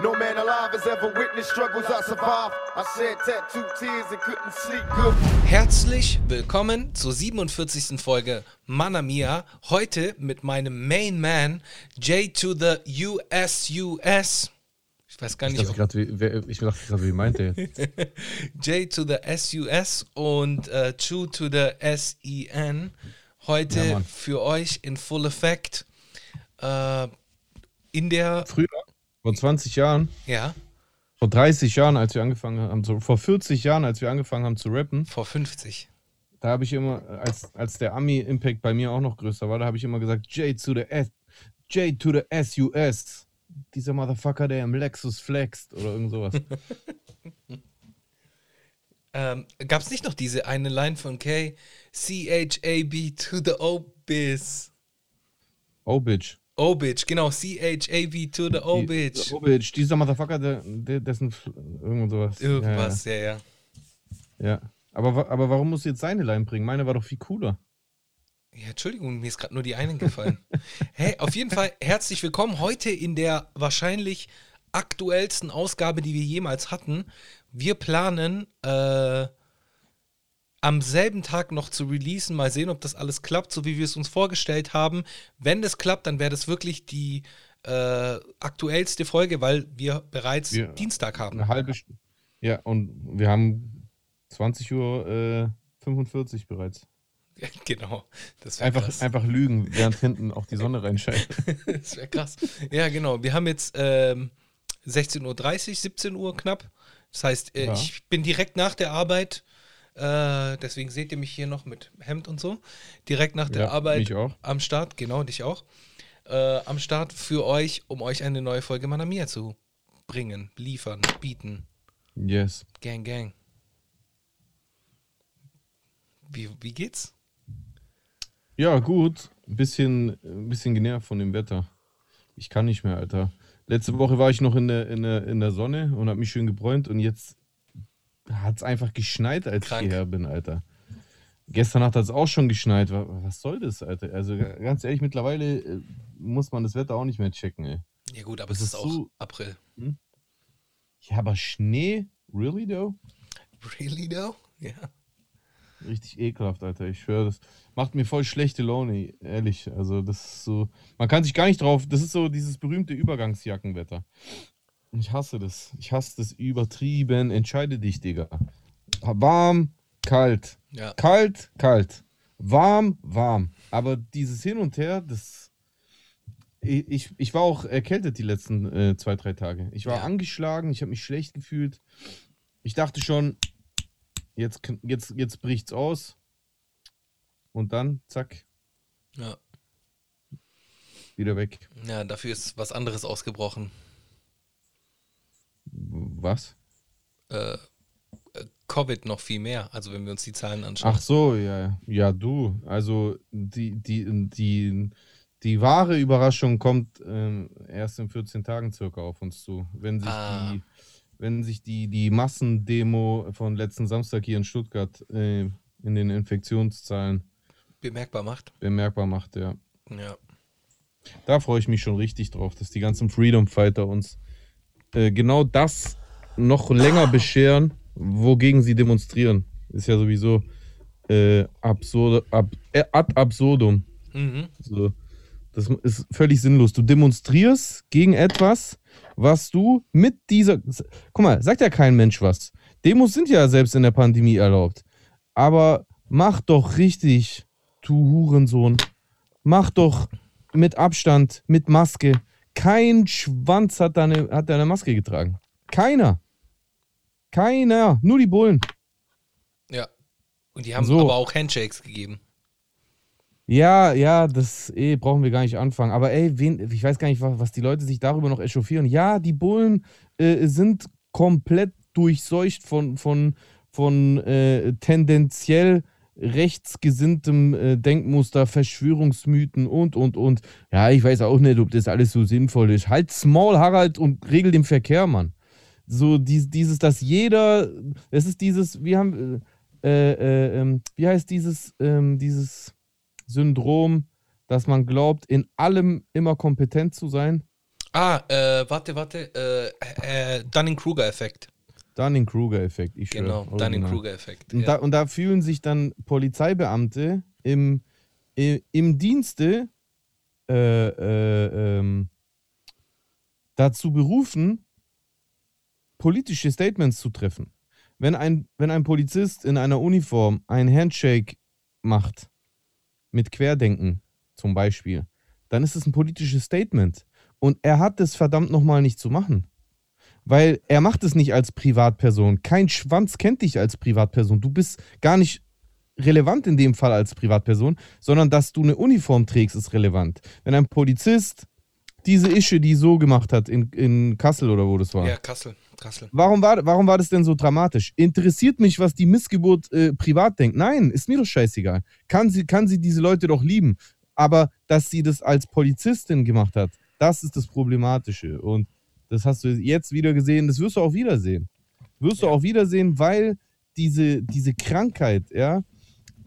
No man alive has ever witnessed struggles I survived. I shed tattooed tears and couldn't sleep good. Herzlich willkommen zur 47. Folge Mana Mia. Heute mit meinem Main Man J to the USUS. Ich weiß gar Ich nicht, dachte ob gerade, wie, wer- ich dachte gerade, wie meint er jetzt? J to the SUS und äh, Chu to the SEN. Heute Ja, für euch in Full Effect. Äh, in der, Früher, vor 20 Jahren, ja, vor 30 Jahren, als wir angefangen haben, zu, vor 40 Jahren, als wir angefangen haben zu rappen, vor 50. da habe ich immer, als, als der Ami-Impact bei mir auch noch größer war, da habe ich immer gesagt, J to the S, J to the SUS. Dieser Motherfucker, der im Lexus flext oder irgend sowas. Ähm, Gab es nicht noch diese eine Line von K? C-H-A-B to the O-Biz. Oh, Bitch. O-Bitch, genau. C-H-A-B to the O-Bitch. Oh, Bitch. Dieser Motherfucker, der, der dessen, irgend sowas. Irgendwas, ja, ja. Ja, ja. Aber, aber warum musst du jetzt seine Line bringen? Meine war doch viel cooler. Ja, Entschuldigung, mir ist gerade nur die einen gefallen. hey, auf jeden Fall herzlich willkommen heute in der wahrscheinlich aktuellsten Ausgabe, die wir jemals hatten. Wir planen äh, am selben Tag noch zu releasen. Mal sehen, ob das alles klappt, so wie wir es uns vorgestellt haben. Wenn das klappt, dann wäre das wirklich die äh, aktuellste Folge, weil wir bereits Wir- Dienstag haben. Eine halbe Stunde. Ja, und wir haben 20 Uhr äh, 45 bereits. genau. Das Einfach, krass. einfach lügen, während hinten auch die Sonne reinscheint. Das wäre krass. Ja, genau. Wir haben jetzt ähm, 16.30 Uhr, 17 Uhr knapp. Das heißt, äh, Ja. ich bin direkt nach der Arbeit, äh, deswegen seht ihr mich hier noch mit Hemd und so, direkt nach der Ja, Arbeit am Start, genau, dich auch, äh, am Start für euch, um euch eine neue Folge Manamia zu bringen, liefern, bieten. Yes. Gang, gang. Wie, wie geht's? Ja, gut. Ein bisschen, ein bisschen genervt von dem Wetter. Ich kann nicht mehr, Alter. Letzte Woche war ich noch in der, in der, in der Sonne und habe mich schön gebräunt und jetzt hat es einfach geschneit, als Krank. ich hierher bin, Alter. Gestern Nacht hat es auch schon geschneit. Wa- Was soll das, Alter? Also ganz ehrlich, mittlerweile äh, muss man das Wetter auch nicht mehr checken, ey. Ja gut, aber Das es ist auch so- April. Ja, aber Schnee? Really, though? Really though? Ja. Richtig ekelhaft, Alter. Ich schwöre, das macht mir voll schlechte Laune, ehrlich. Also, das ist so. Man kann sich gar nicht drauf. Das ist so dieses berühmte Übergangsjackenwetter. Ich hasse das. Ich hasse das übertrieben. Entscheide dich, Digga. Warm, kalt. Ja. Kalt, kalt. Warm, warm. Aber dieses Hin und Her, das. Ich, ich, war auch erkältet die letzten äh, zwei, drei Tage. Ich war Ja. angeschlagen, ich habe mich schlecht gefühlt. Ich dachte schon, jetzt, jetzt, jetzt bricht's aus. Und dann, zack, ja. wieder weg. Ja, dafür ist was anderes ausgebrochen. Was? Äh, äh, Covid noch viel mehr, also wenn wir uns die Zahlen anschauen. Ach so, ja, ja, du. Also die, die, die, die wahre Überraschung kommt ähm, erst in 14 Tagen circa auf uns zu. Wenn sich Ah. die, wenn sich die, die Massendemo von letzten Samstag hier in Stuttgart äh, in den Infektionszahlen bemerkbar macht. bemerkbar macht, ja. Ja. Da freue ich mich schon richtig drauf, dass die ganzen Freedom Fighter uns äh, genau das noch länger bescheren, wogegen sie demonstrieren. Ist ja sowieso äh, absurde, ab, äh, ad absurdum. Mhm. So, das ist völlig sinnlos. Du demonstrierst gegen etwas, was du mit dieser. Guck mal, sagt ja kein Mensch was. Demos sind ja selbst in der Pandemie erlaubt. Aber mach doch richtig, du Hurensohn. Mach doch mit Abstand, mit Maske. Kein Schwanz hat deine, hat deine Maske getragen. Keiner. Keiner. Nur die Bullen. Ja. Und die haben So. aber auch Handshakes gegeben. Ja, ja, das eh, brauchen wir gar nicht anfangen. Aber ey, wen, ich weiß gar nicht, was, was die Leute sich darüber noch echauffieren. Ja, die Bullen äh, sind komplett durchseucht von, von, von äh, tendenziell rechtsgesinntem äh, Denkmuster, Verschwörungsmythen und, und, und. Ja, ich weiß auch nicht, ob das alles so sinnvoll ist. Halt Small, Harald, und regel den Verkehr, Mann. So dies, dieses, dass jeder, es ist dieses, wir haben, äh, äh, ähm, wie heißt dieses, ähm, dieses Syndrom, dass man glaubt, in allem immer kompetent zu sein. Ah, äh, warte, warte. Äh, äh, Dunning-Kruger-Effekt. Dunning-Kruger-Effekt. Ich Genau. Dunning-Kruger-Effekt. Und, Ja. da, und da fühlen sich dann Polizeibeamte im, i- im Dienste äh, äh, ähm, dazu berufen, politische Statements zu treffen. Wenn ein, wenn ein Polizist in einer Uniform ein Handshake macht, mit Querdenken zum Beispiel, dann ist es ein politisches Statement. Und er hat es verdammt nochmal nicht zu machen. Weil er macht es nicht als Privatperson. Kein Schwanz kennt dich als Privatperson. Du bist gar nicht relevant in dem Fall als Privatperson, sondern dass du eine Uniform trägst, ist relevant. Wenn ein Polizist diese Ische, die so gemacht hat in, in Kassel oder wo das war, ja, Kassel. Kassel. Warum war, warum war das denn so dramatisch? Interessiert mich, was die Missgeburt äh, privat denkt? Nein, ist mir doch scheißegal. Kann sie, kann sie diese Leute doch lieben. Aber dass sie das als Polizistin gemacht hat, das ist das Problematische. Und das hast du jetzt wieder gesehen, das wirst du auch wiedersehen. Wirst du Ja. auch wiedersehen, weil diese, diese Krankheit, ja,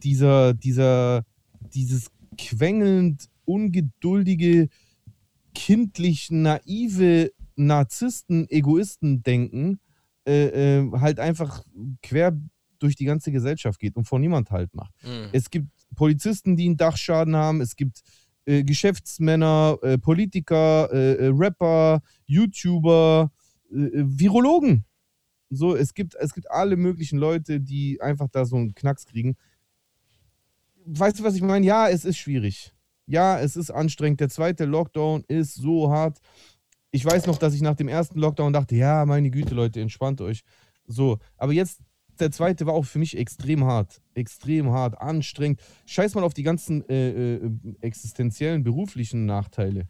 dieser, dieser, dieses quengelnd, ungeduldige, kindlich naive Narzissten, Egoisten-Denken äh, äh, halt einfach quer durch die ganze Gesellschaft geht und vor niemand halt macht. Mhm. Es gibt Polizisten, die einen Dachschaden haben, es gibt äh, Geschäftsmänner, äh, Politiker, äh, äh, Rapper, YouTuber, Virologen. So, es gibt, es gibt alle möglichen Leute, die einfach da so einen Knacks kriegen. Weißt du, was ich meine? Ja, es ist schwierig. Ja, es ist anstrengend. Der zweite Lockdown ist so hart. Ich weiß noch, dass ich nach dem ersten Lockdown dachte, ja, meine Güte, Leute, entspannt euch. So, aber jetzt, der zweite war auch für mich extrem hart. Extrem hart, anstrengend. Scheiß mal auf die ganzen äh, äh, existenziellen, beruflichen Nachteile.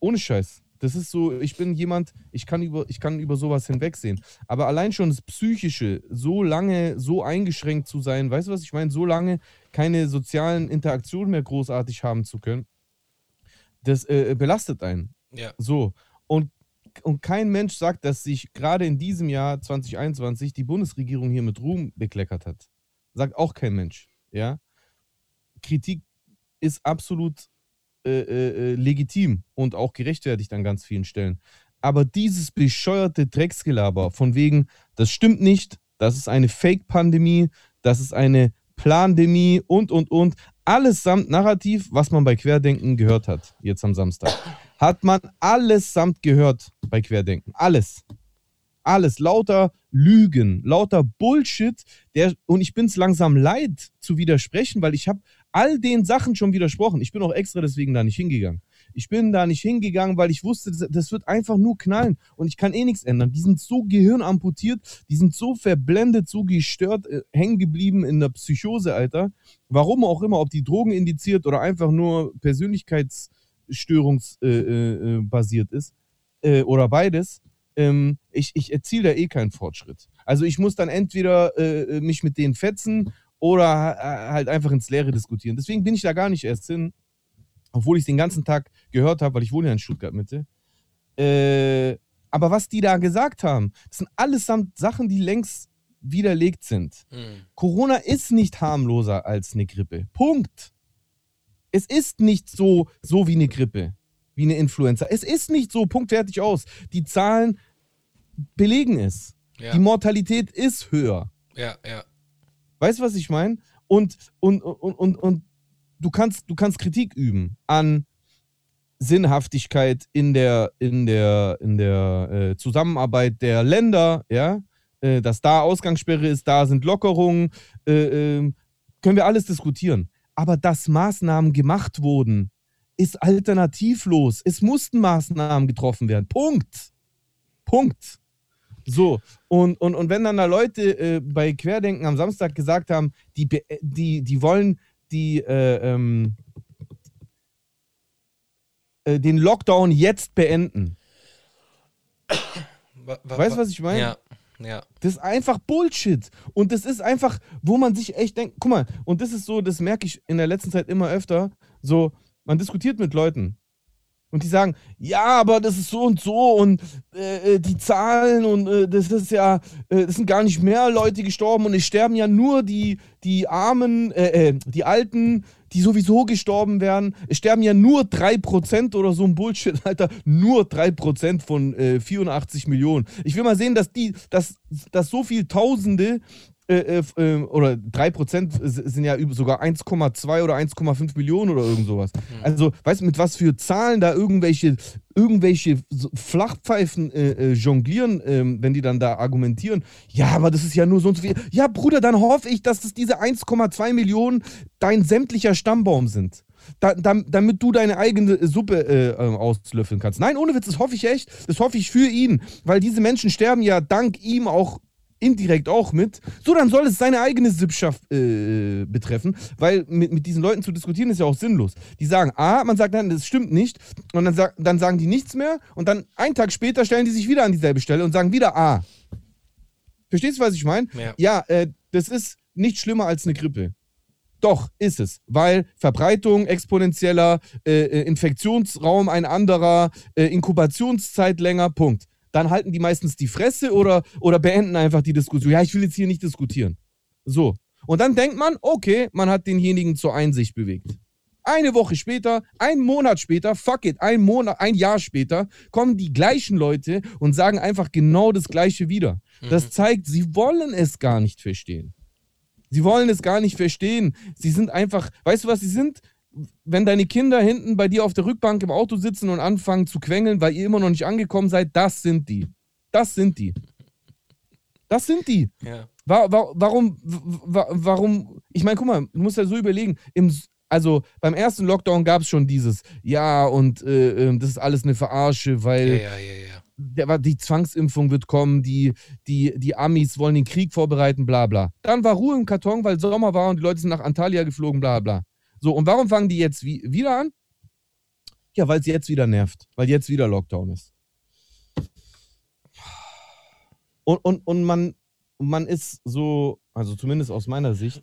Ohne Scheiß. Das ist so, ich bin jemand, ich kann über, ich kann über sowas hinwegsehen. Aber allein schon das Psychische, so lange so eingeschränkt zu sein, weißt du, was ich meine? So lange keine sozialen Interaktionen mehr großartig haben zu können, das äh, belastet einen. Ja. So. Und, und kein Mensch sagt, dass sich gerade in diesem Jahr 2021 die Bundesregierung hier mit Ruhm bekleckert hat. Sagt auch kein Mensch. Ja. Kritik ist absolut äh, äh, äh, legitim und auch gerechtfertigt an ganz vielen Stellen. Aber dieses bescheuerte Drecksgelaber von wegen, das stimmt nicht, das ist eine Fake-Pandemie, das ist eine Plandemie und, und, und. Allesamt Narrativ, was man bei Querdenken gehört hat, jetzt am Samstag. Hat man allesamt gehört bei Querdenken. Alles. Alles. Lauter Lügen, lauter Bullshit. Der, und ich bin es langsam leid zu widersprechen, weil ich habe all den Sachen schon widersprochen. Ich bin auch extra deswegen da nicht hingegangen. Ich bin da nicht hingegangen, weil ich wusste, das, wird einfach nur knallen und ich kann eh nichts ändern. Die sind so gehirnamputiert, die sind so verblendet, so gestört, äh, hängen geblieben in der Psychose, Alter. Warum auch immer, ob die Drogen indiziert oder einfach nur Persönlichkeitsstörungsbasiert äh, äh, basiert ist äh, oder beides. Ähm, ich, ich erziele da eh keinen Fortschritt. Also ich muss dann entweder äh, mich mit denen fetzen oder ha- halt einfach ins Leere diskutieren. Deswegen bin ich da gar nicht erst hin, obwohl ich den ganzen Tag gehört habe, weil ich wohne ja in Stuttgart Mitte. Äh, aber was die da gesagt haben, das sind allesamt Sachen, die längst widerlegt sind. Mhm. Corona ist nicht harmloser als eine Grippe. Punkt. Es ist nicht so, so wie eine Grippe, wie eine Influenza. Es ist nicht so, Punkt, fertig aus. Die Zahlen belegen es. Ja. Die Mortalität ist höher. ja, ja. Weißt du, was ich meine? Und, und, und, und, und du, kannst, du kannst Kritik üben an Sinnhaftigkeit in der, in der, in der äh, Zusammenarbeit der Länder, ja, äh, dass da Ausgangssperre ist, da sind Lockerungen, äh, ähm, können wir alles diskutieren. Aber dass Maßnahmen gemacht wurden, ist alternativlos. Es mussten Maßnahmen getroffen werden. Punkt. Punkt. So, und, und, und wenn dann da Leute äh, bei Querdenken am Samstag gesagt haben, die, die, die wollen die, äh, ähm, äh, den Lockdown jetzt beenden. Wa- wa- Weißt du, wa- was ich meine? Ja, ja. Das ist einfach Bullshit. Und das ist einfach, wo man sich echt denkt, guck mal, und das ist so, das merke ich in der letzten Zeit immer öfter, so, man diskutiert mit Leuten. Und die sagen, ja, aber das ist so und so und äh, äh, die Zahlen und äh, das ist ja, äh, es sind gar nicht mehr Leute gestorben und es sterben ja nur die, die Armen, äh, äh, die Alten, die sowieso gestorben werden. Es sterben ja nur 3% oder so ein Bullshit, Alter. Nur 3% von 84 Millionen. Ich will mal sehen, dass die, dass, dass so viele Tausende äh, äh, oder 3% sind ja sogar 1,2 oder 1,5 Millionen oder irgend sowas. Mhm. Also, weißt du, mit was für Zahlen da irgendwelche, irgendwelche Flachpfeifen äh, äh, jonglieren, ähm, wenn die dann da argumentieren. Ja, aber das ist ja nur so und so viel. Ja, Bruder, dann hoffe ich, dass das diese 1,2 Millionen dein sämtlicher Stammbaum sind. Da, da, damit du deine eigene Suppe äh, ähm, auslöffeln kannst. Nein, ohne Witz, das hoffe ich echt. Das hoffe ich für ihn, weil diese Menschen sterben ja dank ihm auch indirekt auch mit. So, dann soll es seine eigene Sippschaft äh, betreffen, weil mit, mit diesen Leuten zu diskutieren ist ja auch sinnlos. Die sagen, ah, man sagt dann, das stimmt nicht, und dann, sag, dann sagen die nichts mehr, und dann einen Tag später stellen die sich wieder an dieselbe Stelle und sagen wieder ah. Verstehst du, was ich meine? Ja, ja äh, das ist nicht schlimmer als eine Grippe. Doch, ist es. Weil Verbreitung exponentieller, äh, äh Infektionsraum ein anderer, äh, Inkubationszeit länger, Punkt dann halten die meistens die Fresse oder, oder beenden einfach die Diskussion. Ja, ich will jetzt hier nicht diskutieren. So. Und dann denkt man, okay, man hat denjenigen zur Einsicht bewegt. Eine Woche später, ein Monat später, fuck it, ein Monat, ein Jahr später, kommen die gleichen Leute und sagen einfach genau das Gleiche wieder. Mhm. Das zeigt, sie wollen es gar nicht verstehen. Sie wollen es gar nicht verstehen. Sie sind einfach, weißt du, was sie sind? Wenn deine Kinder hinten bei dir auf der Rückbank im Auto sitzen und anfangen zu quengeln, weil ihr immer noch nicht angekommen seid, das sind die. Das sind die. Das sind die. Ja. War, war, warum, war, warum, ich meine, guck mal, du musst ja so überlegen, im, also beim ersten Lockdown gab es schon dieses, ja, und äh, ähm, das ist alles eine Verarsche, weil ja, ja, der, die Zwangsimpfung wird kommen, die, die, die Amis wollen den Krieg vorbereiten, bla bla. Dann war Ruhe im Karton, weil Sommer war und die Leute sind nach Antalya geflogen, bla bla. So, und warum fangen die jetzt wie, wieder an? Ja, weil es jetzt wieder nervt, weil jetzt wieder Lockdown ist. Und, und, und man, man ist so, also zumindest aus meiner Sicht,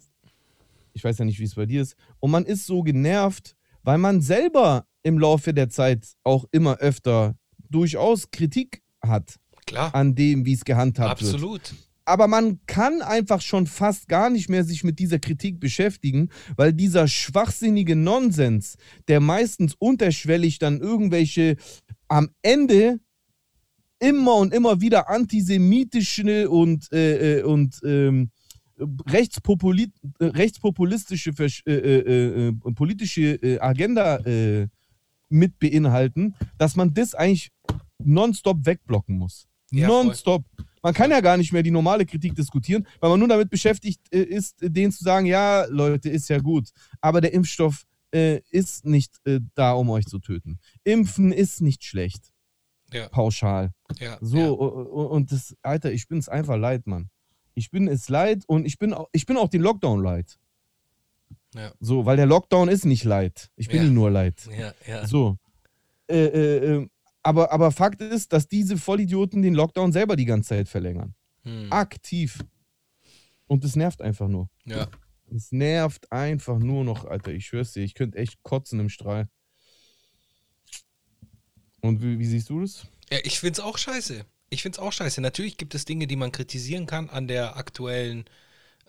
ich weiß ja nicht, wie es bei dir ist, und man ist so genervt, weil man selber im Laufe der Zeit auch immer öfter durchaus Kritik hat Klar. an dem, wie es gehandhabt Absolut. wird. Absolut aber man kann einfach schon fast gar nicht mehr sich mit dieser Kritik beschäftigen, weil dieser schwachsinnige Nonsens, der meistens unterschwellig dann irgendwelche am Ende immer und immer wieder antisemitische und, äh, äh und ähm, rechtspopuli rechtspopulistische äh, äh, äh, politische Agenda mit beinhalten, dass man das eigentlich nonstop wegblocken muss. Ja, nonstop. Voll. Man kann ja gar nicht mehr die normale Kritik diskutieren, weil man nur damit beschäftigt äh, ist, denen zu sagen, ja, Leute, ist ja gut, aber der Impfstoff äh, ist nicht äh, da, um euch zu töten. Impfen ist nicht schlecht. Ja. Pauschal. Ja, so, ja. und das, Alter, ich bin es einfach leid, Mann. Ich bin es leid und ich bin auch, ich bin auch den Lockdown leid. Ja. So, weil der Lockdown ist nicht leid. Ich bin ja. ihn nur leid. Ja, ja. So. Äh, äh, äh aber, aber Fakt ist, dass diese Vollidioten den Lockdown selber die ganze Zeit verlängern. Hm. Aktiv. Und das nervt einfach nur. Ja. Es nervt einfach nur noch, Alter. Ich schwör's dir, ich könnte echt kotzen im Strahl. Und wie, wie siehst du das? Ja, ich find's auch scheiße. Ich find's auch scheiße. Natürlich gibt es Dinge, die man kritisieren kann an der aktuellen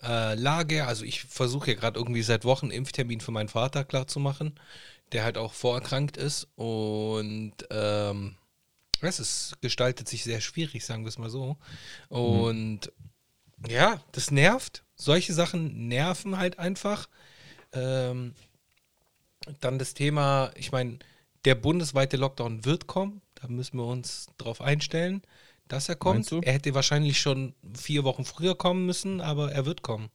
äh, Lage. Also ich versuche ja gerade irgendwie seit Wochen Impftermin für meinen Vater klarzumachen der halt auch vorerkrankt ist und ähm, es ist, gestaltet sich sehr schwierig, sagen wir es mal so. Und mhm. ja, das nervt. Solche Sachen nerven halt einfach. Ähm, dann das Thema, ich meine, der bundesweite Lockdown wird kommen. Da müssen wir uns drauf einstellen, dass er kommt. Er hätte wahrscheinlich schon vier Wochen früher kommen müssen, aber er wird kommen.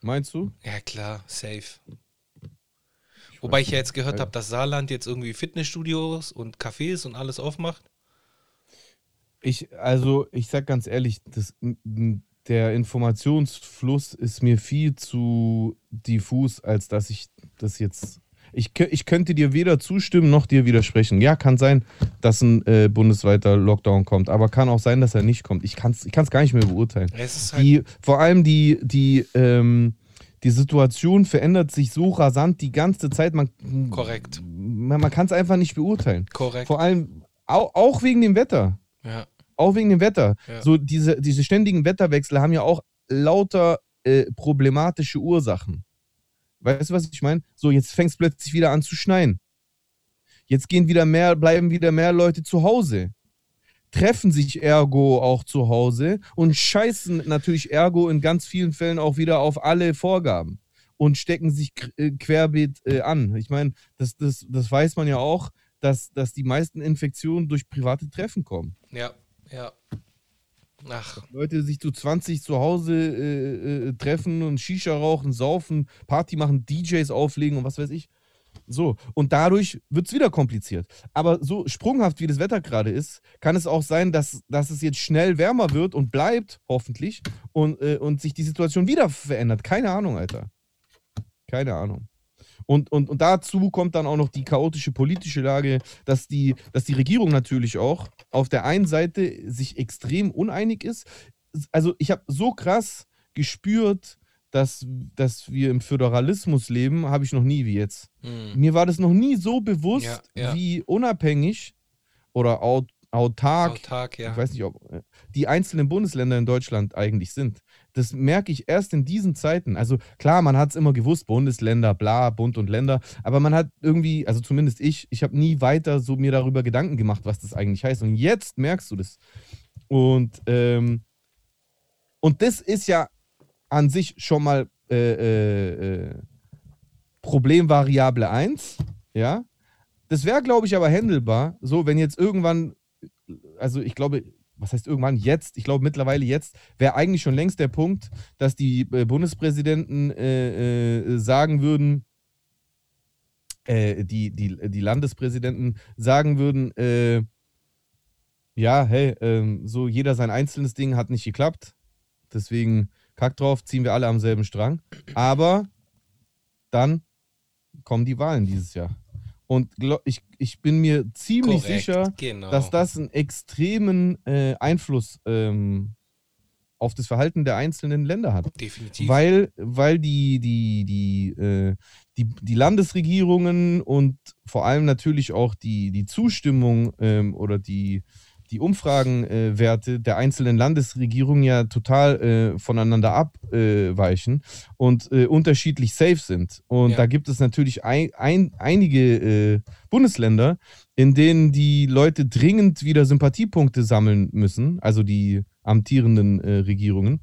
Meinst du? Ja, klar, safe. Wobei ich ja jetzt gehört habe, dass Saarland jetzt irgendwie Fitnessstudios und Cafés und alles aufmacht. Ich, also, ich sag ganz ehrlich, das, der Informationsfluss ist mir viel zu diffus, als dass ich das jetzt. Ich, ich könnte dir weder zustimmen noch dir widersprechen. Ja, kann sein, dass ein äh, bundesweiter Lockdown kommt, aber kann auch sein, dass er nicht kommt. Ich kann es ich gar nicht mehr beurteilen. Halt die, vor allem die, die, ähm, die Situation verändert sich so rasant die ganze Zeit. Man, Korrekt. man, man kann es einfach nicht beurteilen. Korrekt. Vor allem auch, auch wegen dem Wetter. Ja. Auch wegen dem Wetter. Ja. So diese, diese ständigen Wetterwechsel haben ja auch lauter äh, problematische Ursachen. Weißt du, was ich meine? So, jetzt fängt es plötzlich wieder an zu schneien. Jetzt gehen wieder mehr, bleiben wieder mehr Leute zu Hause. Treffen sich ergo auch zu Hause und scheißen natürlich ergo in ganz vielen Fällen auch wieder auf alle Vorgaben und stecken sich äh, querbeet äh, an. Ich meine, das, das, das weiß man ja auch, dass, dass die meisten Infektionen durch private Treffen kommen. Ja. Ja. Ach, Leute sich zu 20 zu Hause äh, äh, treffen und Shisha rauchen, saufen, Party machen, DJs auflegen und was weiß ich. So, und dadurch wird es wieder kompliziert. Aber so sprunghaft wie das Wetter gerade ist, kann es auch sein, dass, dass es jetzt schnell wärmer wird und bleibt, hoffentlich, und, äh, und sich die Situation wieder verändert. Keine Ahnung, Alter. Keine Ahnung. Und, und, und dazu kommt dann auch noch die chaotische politische Lage, dass die, dass die Regierung natürlich auch auf der einen Seite sich extrem uneinig ist. Also ich habe so krass gespürt, dass, dass wir im Föderalismus leben, habe ich noch nie wie jetzt. hm. Mir war das noch nie so bewusst, Ja, ja. wie unabhängig oder aut autark, Autark, ja. ich weiß nicht, ob die einzelnen Bundesländer in Deutschland eigentlich sind. Das merke ich erst in diesen Zeiten. Also klar, man hat es immer gewusst, Bundesländer, bla, Bund und Länder, aber man hat irgendwie, also zumindest ich, ich habe nie weiter so mir darüber Gedanken gemacht, was das eigentlich heißt. Und jetzt merkst du das. Und, ähm, und das ist ja an sich schon mal äh, äh, äh, Problemvariable 1, ja. Das wäre, glaube ich, aber händelbar, so wenn jetzt irgendwann, also ich glaube, was heißt irgendwann jetzt? Ich glaube mittlerweile jetzt wäre eigentlich schon längst der Punkt, dass die äh, Bundespräsidenten äh, äh, sagen würden, äh, die, die, die Landespräsidenten sagen würden, äh, ja, hey, ähm, so jeder sein einzelnes Ding hat nicht geklappt. Deswegen kack drauf, ziehen wir alle am selben Strang. Aber dann kommen die Wahlen dieses Jahr. Und ich, ich bin mir ziemlich Korrekt, sicher, genau. dass das einen extremen äh, Einfluss ähm, auf das Verhalten der einzelnen Länder hat. Definitiv. Weil, weil die, die, die, äh, die, die Landesregierungen und vor allem natürlich auch die, die Zustimmung ähm, oder die, die Umfragenwerte äh, der einzelnen Landesregierungen ja total äh, voneinander abweichen und äh, unterschiedlich safe sind. Und Ja. da gibt es natürlich ein, ein, einige äh, Bundesländer, in denen die Leute dringend wieder Sympathiepunkte sammeln müssen, also die amtierenden äh, Regierungen,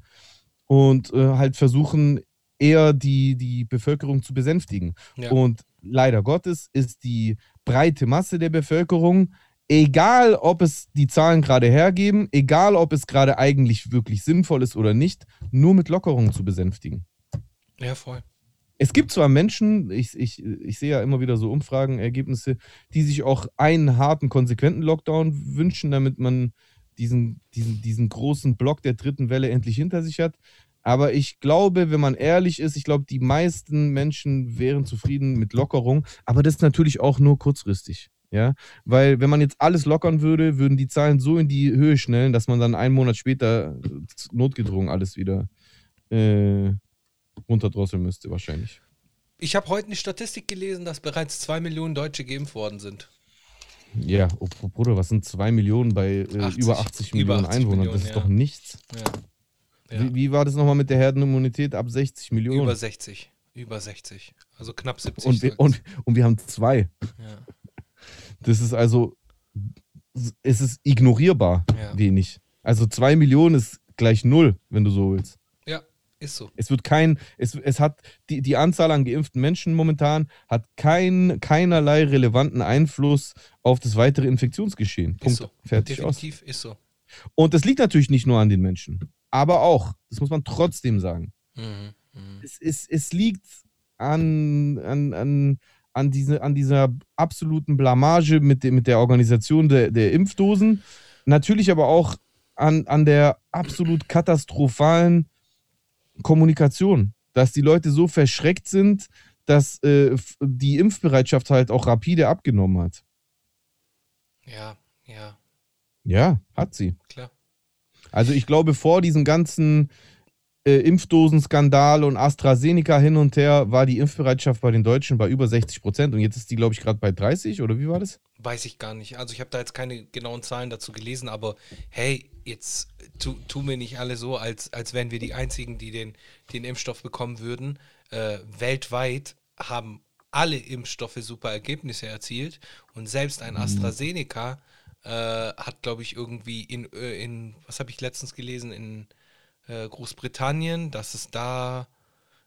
und halt versuchen, eher die, die Bevölkerung zu besänftigen. Ja. Und leider Gottes ist die breite Masse der Bevölkerung, egal ob es die Zahlen gerade hergeben, egal ob es gerade eigentlich wirklich sinnvoll ist oder nicht, nur mit Lockerungen zu besänftigen. ja, voll. Es gibt zwar Menschen, ich, ich, ich sehe ja immer wieder so Umfragenergebnisse, die sich auch einen harten, konsequenten Lockdown wünschen, damit man diesen, diesen, diesen großen Block der dritten Welle endlich hinter sich hat. Aber ich glaube, wenn man ehrlich ist, ich glaube, die meisten Menschen wären zufrieden mit Lockerung. Aber das ist natürlich auch nur kurzfristig. Ja, weil wenn man jetzt alles lockern würde, würden die Zahlen so in die Höhe schnellen, dass man dann einen Monat später äh, notgedrungen alles wieder äh, runterdrosseln müsste, wahrscheinlich. Ich habe heute eine Statistik gelesen, dass bereits zwei Millionen Deutsche geimpft worden sind. Ja, oh, Bruder, was sind zwei Millionen bei äh, 80, über 80 über Millionen 80 Einwohnern? Millionen, das ist ja. doch nichts. Ja. ja. Wie, wie war das nochmal mit der Herdenimmunität ab 60 Millionen? Über 60. Über 60. Also knapp 70. und, wir, und, und wir haben zwei. ja. Das ist also, es ist ignorierbar Ja. wenig. Also zwei Millionen ist gleich null, wenn du so willst. ja, ist so. Es wird kein, es, es hat die, die Anzahl an geimpften Menschen momentan hat kein, keinerlei relevanten Einfluss auf das weitere Infektionsgeschehen. Ist Punkt. so. Fertig aus. Definitiv ist so. Und das liegt natürlich nicht nur an den Menschen, aber auch, das muss man trotzdem sagen. Mhm. Mhm. Es, es, es liegt an, an, an, an, diese, an dieser absoluten Blamage mit, mit der Organisation der, der Impfdosen. Natürlich aber auch an, an der absolut katastrophalen Kommunikation, dass die Leute so verschreckt sind, dass äh, die Impfbereitschaft halt auch rapide abgenommen hat. Ja, ja, Ja, hat sie. klar. Also ich glaube, vor diesem ganzen äh, Impfdosenskandal und AstraZeneca hin und her war die Impfbereitschaft bei den Deutschen bei über 60 Prozent und jetzt ist die, glaube ich, gerade bei 30 oder wie war das? Weiß ich gar nicht. Also ich habe da jetzt keine genauen Zahlen dazu gelesen, aber hey, jetzt tu, tun wir nicht alle so, als, als wären wir die Einzigen, die den, den Impfstoff bekommen würden. Äh, weltweit haben alle Impfstoffe super Ergebnisse erzielt und selbst ein AstraZeneca äh, hat, glaube ich, irgendwie in, äh, in was habe ich letztens gelesen, in äh, Großbritannien, dass es da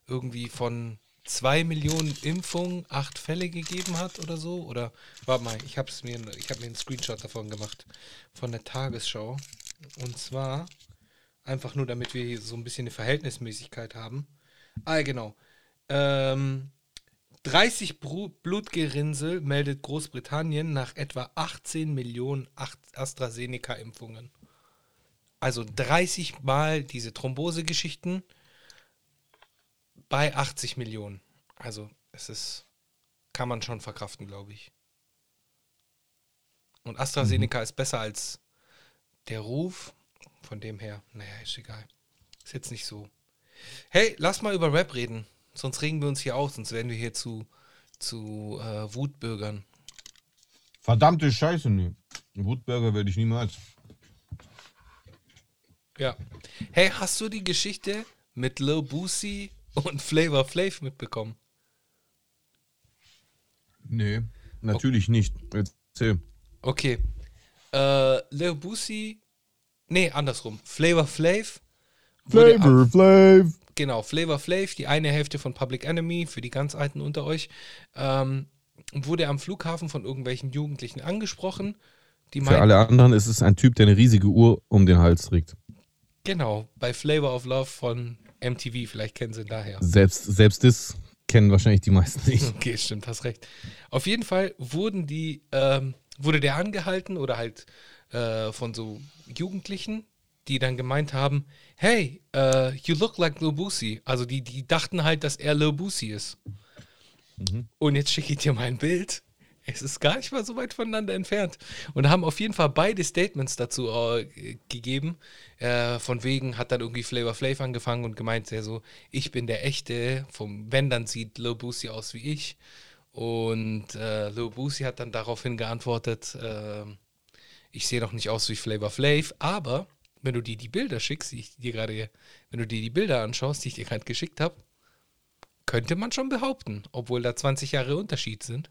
irgendwie von zwei Millionen Impfungen acht Fälle gegeben hat oder so. Oder warte mal, ich habe mir, habe mir einen Screenshot davon gemacht von der Tagesschau. Und zwar einfach nur, damit wir hier so ein bisschen eine Verhältnismäßigkeit haben. Ah, genau. Ähm, 30 Bru Blutgerinnsel meldet Großbritannien nach etwa 18 Millionen AstraZeneca-Impfungen. Also 30 Mal diese Thrombosegeschichten bei 80 Millionen. Also es ist, kann man schon verkraften, glaube ich. Und AstraZeneca ist besser als der Ruf. Von dem her, naja, ist egal. Ist jetzt nicht so. Hey, lass mal über Rap reden. Sonst regen wir uns hier auf, sonst werden wir hier zu, zu äh, Wutbürgern. Verdammte Scheiße, nee. Wutburger werde ich niemals. Ja. Hey, hast du die Geschichte mit Lil Boosie und Flavor Flav mitbekommen? Nee, natürlich nicht. Erzähl. Okay. Äh, Lil Boosie, nee, andersrum. Flavor Flav am- Flav. genau, Flavor Flav, die eine Hälfte von Public Enemy, für die ganz Alten unter euch, ähm, wurde am Flughafen von irgendwelchen Jugendlichen angesprochen. Die Für alle anderen ist es ein Typ, der eine riesige Uhr um den Hals trägt. Genau, bei Flavor of Love von MTV, vielleicht kennen sie ihn daher. Selbst, selbst das kennen wahrscheinlich die meisten nicht. Okay, stimmt, hast recht. Auf jeden Fall wurden die, ähm, wurde der angehalten oder halt äh, von so Jugendlichen, die dann gemeint haben, hey, äh, you look like Lil Boosie. Also die, die dachten halt, dass er Lil Boosie ist. Und jetzt schicke ich dir mal ein Bild. Es ist gar nicht mal so weit voneinander entfernt. Und haben auf jeden Fall beide Statements dazu äh, gegeben. Äh, von wegen hat dann irgendwie Flavor Flav angefangen und gemeint, ja so, ich bin der Echte. Vom, wenn, dann sieht Lil Boosie aus wie ich. Und äh, Lil Boosie hat dann daraufhin geantwortet, äh, ich sehe doch nicht aus wie Flavor Flav, aber wenn du dir die Bilder schickst, die ich dir gerade, wenn du dir die Bilder anschaust, die ich dir gerade geschickt habe, könnte man schon behaupten, obwohl da 20 Jahre Unterschied sind.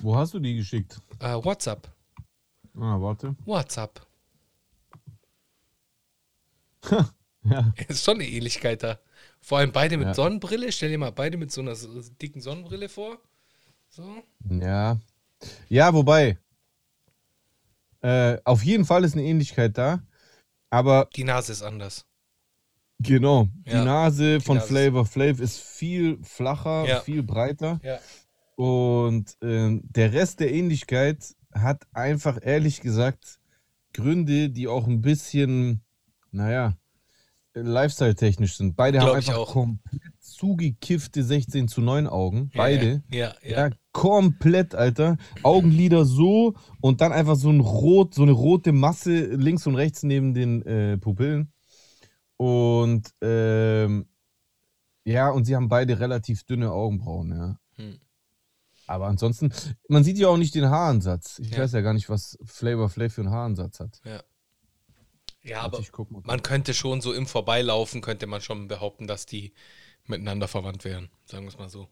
Wo hast du die geschickt? Äh, WhatsApp. Ah, warte. WhatsApp. Ja. Ist schon eine Ähnlichkeit da. Vor allem beide mit Ja. Sonnenbrille. Stell dir mal beide mit so einer dicken Sonnenbrille vor. So. Ja. Ja, wobei. Äh, auf jeden Fall ist eine Ähnlichkeit da. Aber Die Nase ist anders. genau, die Ja, Nase von Nase ist- Flavor Flav ist viel flacher, Ja. viel breiter. Ja. Und ähm, der Rest der Ähnlichkeit hat einfach ehrlich gesagt Gründe, die auch ein bisschen, naja, Lifestyle-technisch sind. Beide haben Glaub ich einfach auch. komplett zugekiffte 16 zu 9 Augen. Beide. Ja, ja. Ja, komplett, Alter. Augenlider so und dann einfach so ein rot, so eine rote Masse links und rechts neben den äh, Pupillen. Und ähm, ja, und sie haben beide relativ dünne Augenbrauen, ja. Hm. Aber ansonsten, man sieht ja auch nicht den Haaransatz. Ich Ja. weiß ja gar nicht, was Flavor Flav für einen Haaransatz hat. Ja, ja Warte, aber ich guck mal. man könnte schon so im Vorbeilaufen, könnte man schon behaupten, dass die miteinander verwandt wären. Sagen wir es mal so.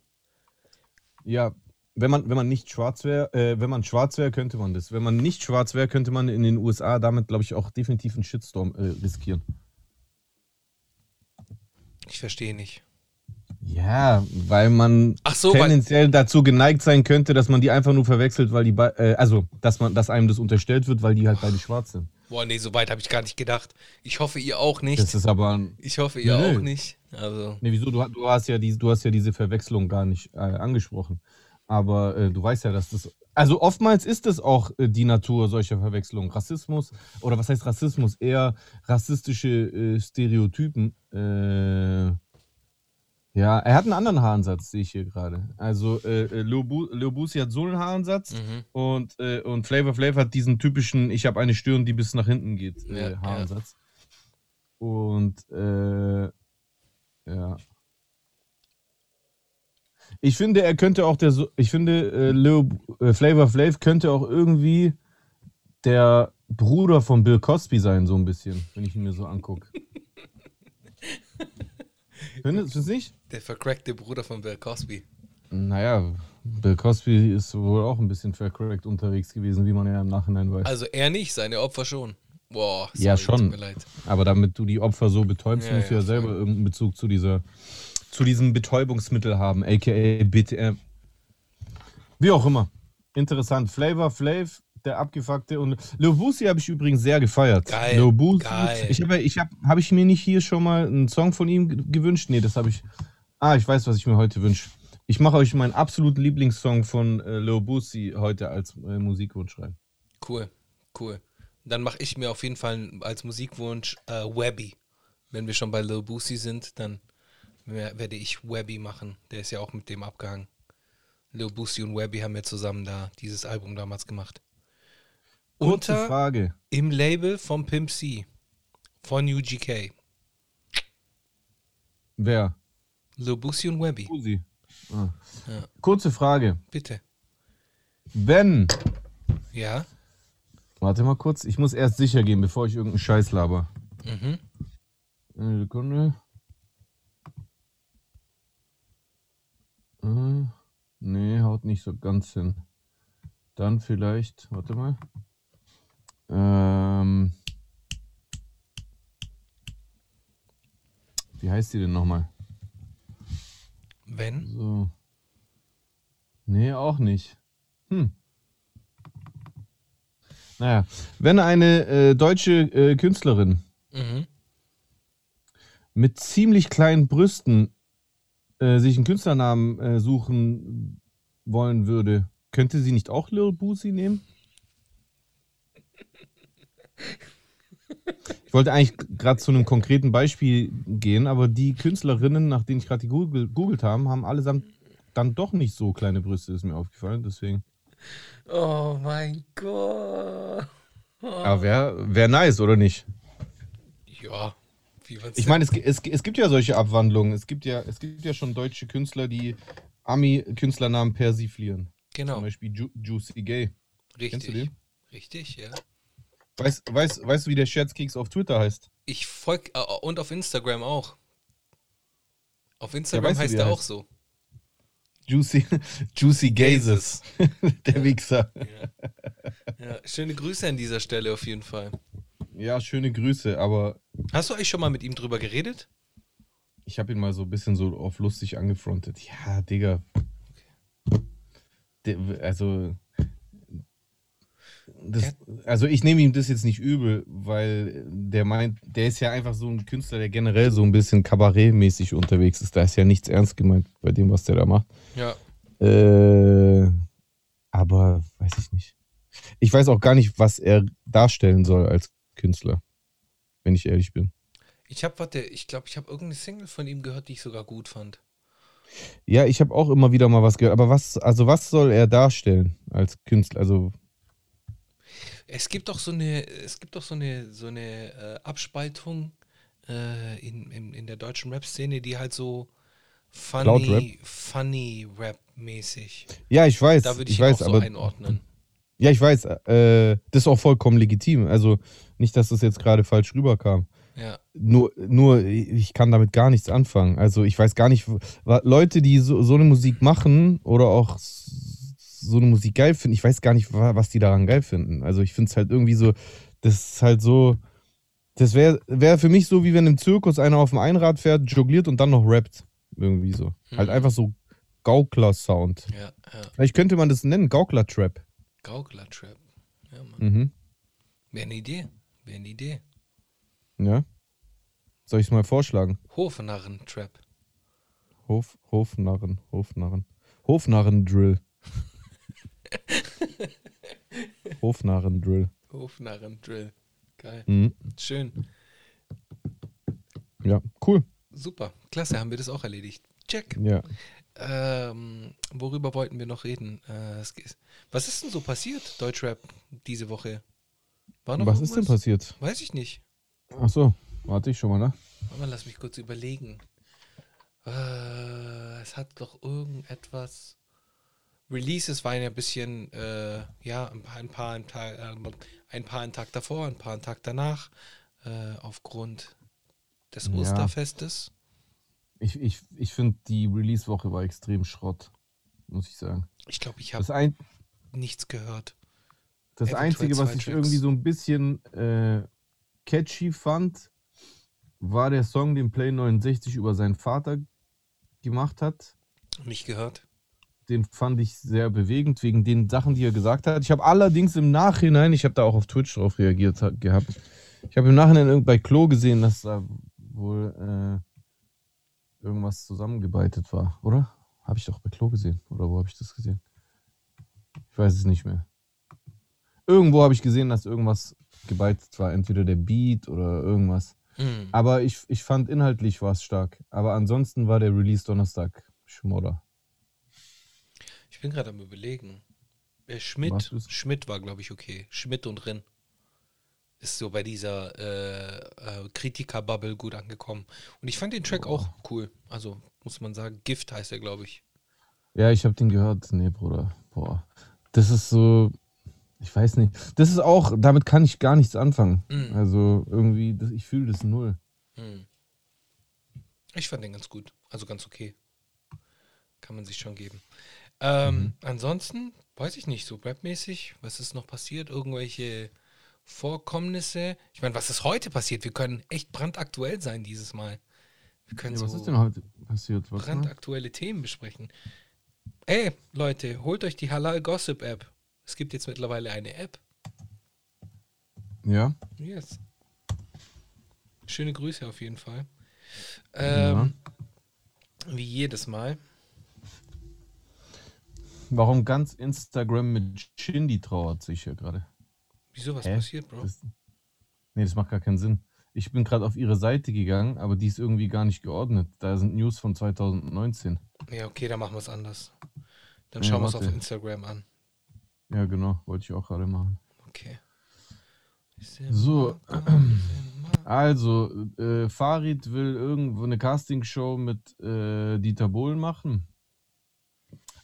Ja, wenn man, wenn man nicht schwarz wäre, äh, wenn man schwarz wäre, könnte man das. Wenn man nicht schwarz wäre, könnte man in den USA damit, glaube ich, auch definitiv einen Shitstorm äh, riskieren. Ich verstehe nicht. Ja, weil man so, weil, tendenziell dazu geneigt sein könnte, dass man die einfach nur verwechselt, weil die, be- äh, also, dass man, dass einem das unterstellt wird, weil die halt beide schwarz sind. boah, nee, so weit habe ich gar nicht gedacht. Ich hoffe, ihr auch nicht. Das ist aber, ein- ich hoffe, ihr Nö. auch nicht. Also, nee, wieso? Du, du hast ja diese, du hast ja diese Verwechslung gar nicht äh, angesprochen. Aber äh, du weißt ja, dass das, also oftmals ist es auch äh, die Natur solcher Verwechslungen. Rassismus oder was heißt Rassismus? Eher rassistische äh, Stereotypen. Äh, ja, er hat einen anderen Haaransatz, sehe ich hier gerade. Also äh, äh, Lil Bu- Lil Boosie hat so einen Haaransatz. mhm. Und, äh, und Flavor Flav hat diesen typischen, ich habe eine Stirn, die bis nach hinten geht, äh, Ja, Haaransatz. Und äh, Ja. Ich finde, er könnte auch der, so- ich finde, äh, Lil äh, Flavor Flav könnte auch irgendwie der Bruder von Bill Cosby sein, so ein bisschen, wenn ich ihn mir so angucke. Findest du es nicht? Der vercrackte Bruder von Bill Cosby. Naja, Bill Cosby ist wohl auch ein bisschen vercorrect unterwegs gewesen, wie man ja im Nachhinein weiß. Also er nicht, seine Opfer schon. Boah, sorry, Ja, schon. Tut mir leid. Aber damit du die Opfer so betäubst, Ja, musst du ja, ja selber voll. irgendeinen Bezug zu dieser, zu diesem Betäubungsmittel haben, aka BTM. Wie auch immer. Interessant. Flavor Flav, der abgefuckte und Lil Boosie habe ich übrigens sehr gefeiert. Geil, Lil Boosie. geil. Ich habe, ich habe, habe ich mir nicht hier schon mal einen Song von ihm ge- gewünscht? Nee, das habe ich. Ah, ich weiß, was ich mir heute wünsche. Ich mache euch meinen absoluten Lieblingssong von äh, Lil Boosie heute als äh, Musikwunsch rein. Cool, cool. Dann mache ich mir auf jeden Fall als Musikwunsch äh, Webby. Wenn wir schon bei Lil Boosie sind, dann wer- werde ich Webby machen. Der ist ja auch mit dem abgehangen. Lil Boosie und Webby haben ja zusammen da dieses Album damals gemacht. Kurze Unter Frage. im Label von Pimp C von UGK. Wer? Boosie und Webby. Boosie. Ah. Ja. Kurze Frage. Bitte. Wenn. Ja? Warte mal kurz, ich muss erst sicher gehen, bevor ich irgendeinen Scheiß laber. Mhm. Eine Sekunde. Äh, nee, haut nicht so ganz hin. Dann vielleicht, warte mal. Ähm, wie heißt die denn nochmal? Wenn? So. Nee, auch nicht. Hm. Naja, wenn eine äh, deutsche äh, Künstlerin Mhm. mit ziemlich kleinen Brüsten äh, sich einen Künstlernamen äh, suchen wollen würde, könnte sie nicht auch Lil Boosie nehmen? Ich wollte eigentlich gerade zu einem konkreten Beispiel gehen, aber die Künstlerinnen, nach denen ich gerade gegoogelt habe, haben allesamt dann doch nicht so kleine Brüste, ist mir aufgefallen. Deswegen. Oh mein Gott. Aber wäre wär nice, oder nicht? Ja. Ich meine, es, es, es gibt ja solche Abwandlungen. Es gibt ja, es gibt ja schon deutsche Künstler, die Ami-Künstlernamen persiflieren. Genau. Zum Beispiel Ju Juicy Gay. Kennst du Richtig. den? Richtig, ja. Weißt, weißt, weißt du, wie der Scherzkeks auf Twitter heißt? Ich folge äh, und auf Instagram auch. Auf Instagram weißt du, heißt er er auch heißt? so. Juicy, Juicy Gazes. der Wichser. Ja, schöne Grüße an dieser Stelle auf jeden Fall. Ja, schöne Grüße, aber Hast du eigentlich schon mal mit ihm drüber geredet? ich habe ihn mal so ein bisschen so auf lustig angefrontet. Ja, Digga. Der, also. Das, also ich nehme ihm das jetzt nicht übel, weil der meint, der ist ja einfach so ein Künstler, der generell so ein bisschen kabarettmäßig unterwegs ist. Da ist ja nichts ernst gemeint bei dem, was der da macht. Ja. Äh, aber weiß ich nicht. Ich weiß auch gar nicht, was er darstellen soll als Künstler, wenn ich ehrlich bin. Ich habe, warte, ich glaube, ich habe irgendeine Single von ihm gehört, die ich sogar gut fand. Ja, ich habe auch immer wieder mal was gehört. Aber was, also was soll er darstellen als Künstler? Also Es gibt doch so eine, es gibt doch so eine, so eine äh, Abspaltung äh, in, in, in der deutschen Rap-Szene, die halt so funny, funny Rap-mäßig. ja, ich weiß, Da würde ich, ich, weiß, auch so aber einordnen. ja, ich weiß. Äh, das ist auch vollkommen legitim. Also nicht, dass das jetzt gerade falsch rüberkam. Ja. Nur, nur ich kann damit gar nichts anfangen. Also ich weiß gar nicht, Leute, die so, so eine Musik machen oder auch so eine Musik geil finden, ich weiß gar nicht, wa- was die daran geil finden. Also ich finde es halt irgendwie so, das ist halt so, das wäre wär für mich so, wie wenn im Zirkus einer auf dem Einrad fährt, jongliert und dann noch rappt. Irgendwie so. Halt Mhm. einfach so Gaukler-Sound. Ja, ja. Vielleicht könnte man das nennen, Gaukler-Trap. Gaukler-Trap. Ja, Mann. Mhm. Wäre eine Idee. Wäre eine Idee. Ja. Soll ich es mal vorschlagen? Hofnarren-Trap. Hof, Hofnarren, Hofnarren. Hofnarren-Drill. Hofnarren-Drill. Hofnarren-Drill. Geil. Mhm. Schön. Ja, cool. Super. Klasse, haben wir das auch erledigt. Check. Ja. Ähm, worüber wollten wir noch reden? Äh, was ist denn so passiert, Deutschrap, diese Woche? War noch Was ist denn irgendwas? passiert? Weiß ich nicht. Ach so, warte ich schon mal, ne? Warte mal, lass mich kurz überlegen. Äh, es hat doch irgendetwas. Releases waren ja ein bisschen, äh, ja, ein paar, ein paar, ein Tag, äh, ein paar einen Tag davor, ein paar einen Tag danach, äh, aufgrund des Ja. Osterfestes. Ich, ich, ich finde, die Release-Woche war extrem Schrott, muss ich sagen. Ich glaube, ich habe nichts gehört. das Eventuell Einzige, was ich Tracks. irgendwie so ein bisschen äh, catchy fand, war der Song, den Play 69 über seinen Vater gemacht hat. Nicht gehört. Den fand ich sehr bewegend, wegen den Sachen, die er gesagt hat. Ich habe allerdings im Nachhinein, ich habe da auch auf Twitch drauf reagiert ha- gehabt, ich habe im Nachhinein bei Klo gesehen, dass da wohl äh, irgendwas zusammengebeitet war, oder? Habe ich doch bei Klo gesehen. Oder wo habe ich das gesehen? Ich weiß es nicht mehr. Irgendwo habe ich gesehen, dass irgendwas gebeitet war. Entweder der Beat oder irgendwas. Hm. Aber ich, ich fand inhaltlich war es stark. Aber ansonsten war der Release Donnerstag Schmodder. Ich bin gerade am überlegen. Äh, Schmidt, Schmidt war, glaube ich, okay. Schmidt und Rin. Ist so bei dieser äh, äh, Kritiker-Bubble gut angekommen. Und ich fand den Track auch cool. Also, muss man sagen, Gift heißt er, glaube ich. Ja, ich habe den gehört. Nee, Bruder. Boah. Das ist so. Ich weiß nicht. Das ist auch, damit kann ich gar nichts anfangen. Mhm. Also irgendwie, das, ich fühle das null. Hm. Ich fand den ganz gut. Also ganz okay. Kann man sich schon geben. Ähm, Mhm. Ansonsten, weiß ich nicht, so rapmäßig, was ist noch passiert? Irgendwelche Vorkommnisse? Ich meine, was ist heute passiert? Wir können echt brandaktuell sein dieses Mal. Wir können Ja, was so ist denn heute passiert? Was, ne? brandaktuelle Themen besprechen. Ey, Leute, holt euch die Halal Gossip App. Es gibt jetzt mittlerweile eine App. Ja. Yes. Schöne Grüße auf jeden Fall. Ähm, Wie jedes Mal. Warum ganz Instagram mit Shindy trauert sich hier gerade? Wieso was Hä? passiert, Bro? Das, nee, das macht gar keinen Sinn. Ich bin gerade auf ihre Seite gegangen, aber die ist irgendwie gar nicht geordnet. Da sind News von 2019. Ja, okay, dann machen wir es anders. Dann Ja, schauen wir es auf. Instagram an. Ja, genau. Wollte ich auch gerade machen. Okay. So. Also, äh, Farid will irgendwo eine Castingshow mit äh, Dieter Bohlen machen.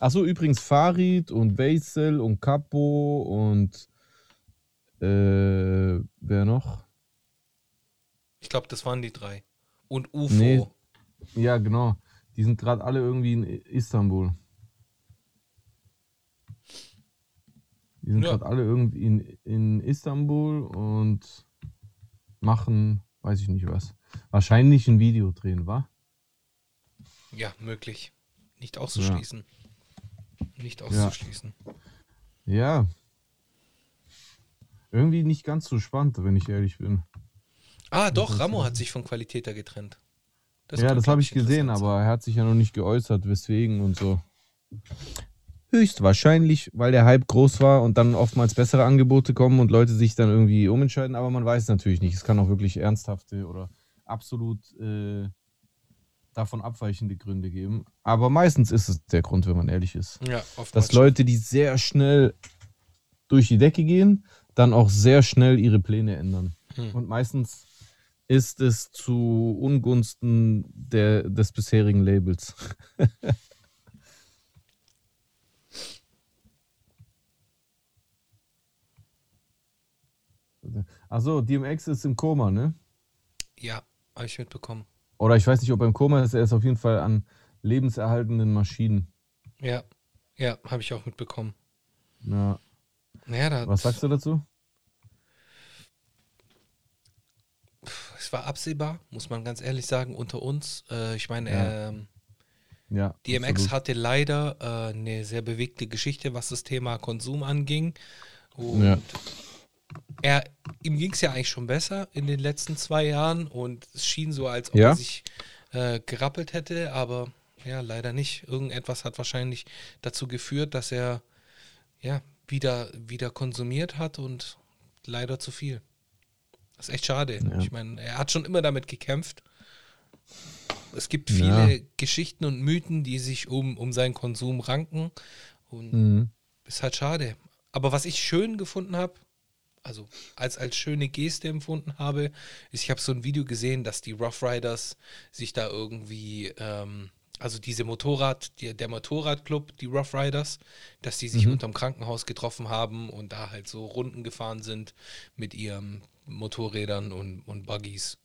Achso, übrigens Farid und Basil und Capo und äh, wer noch? Ich glaube, das waren die drei. Und UFO. Nee. Ja, genau. Die sind gerade alle irgendwie in Istanbul. Die sind Ja. gerade alle irgendwie in, in Istanbul und machen, weiß ich nicht was. Wahrscheinlich ein Video drehen, wa? Ja, möglich. Nicht auszuschließen. Nicht Ja. auszuschließen. Ja. Irgendwie nicht ganz so spannend, wenn ich ehrlich bin. Ah, doch, Ramo hat sich von Qualitäter getrennt. ja, könnte, das habe ich gesehen, aber er hat sich ja noch nicht geäußert, weswegen und so. Höchstwahrscheinlich, weil der Hype groß war und dann oftmals bessere Angebote kommen und Leute sich dann irgendwie umentscheiden, aber man weiß natürlich nicht. Es kann auch wirklich ernsthafte oder absolut äh, davon abweichende Gründe geben. Aber meistens ist es der Grund, wenn man ehrlich ist. Ja, oftmals. Dass Leute, die sehr schnell durch die Decke gehen, dann auch sehr schnell ihre Pläne ändern. Hm. Und meistens ist es zu Ungunsten der, des bisherigen Labels. Achso, DMX ist im Koma, ne? Ja, habe ich mitbekommen. Oder ich weiß nicht, ob er im Koma ist, er ist auf jeden Fall an lebenserhaltenden Maschinen. Ja, ja, habe ich auch mitbekommen. Ja. Naja, Was sagst du dazu? es war absehbar, muss man ganz ehrlich sagen, unter uns. Äh, ich meine, Ja. ähm, Ja. DMX absolut. hatte leider äh, eine sehr bewegte Geschichte, was das Thema Konsum anging. Und Ja. Er, ihm ging es ja eigentlich schon besser in den letzten zwei Jahren und es schien so, als ob Ja. er sich äh, gerappelt hätte, aber ja, leider nicht. Irgendetwas hat wahrscheinlich dazu geführt, dass er ja wieder, wieder konsumiert hat und leider zu viel. Das ist echt schade. Ja. Ich meine, er hat schon immer damit gekämpft. Es gibt viele Ja. Geschichten und Mythen, die sich um, um seinen Konsum ranken. Und Mhm. ist halt schade. Aber was ich schön gefunden habe, also als, als schöne Geste empfunden habe, ist, ich habe so ein Video gesehen, dass die Rough Riders sich da irgendwie, ähm, also diese Motorrad, die, der Motorradclub, die Rough Riders, dass die sich Mhm. unterm Krankenhaus getroffen haben und da halt so Runden gefahren sind mit ihren Motorrädern und, und Buggies.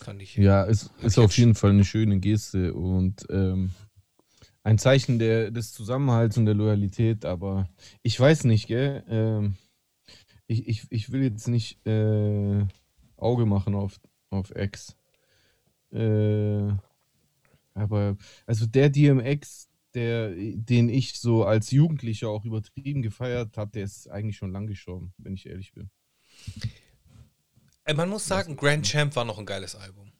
Fand ich. Ja, es ist auf jeden Fall eine schöne Geste und ähm, ein Zeichen der, des Zusammenhalts und der Loyalität, aber ich weiß nicht, gell? Ähm, ich, ich, ich will jetzt nicht äh, Auge machen auf, auf X. Äh, aber also der DMX, der, den ich so als Jugendlicher auch übertrieben gefeiert habe, der ist eigentlich schon lang gestorben, wenn ich ehrlich bin. Man muss sagen, Grand Champ war noch ein geiles Album.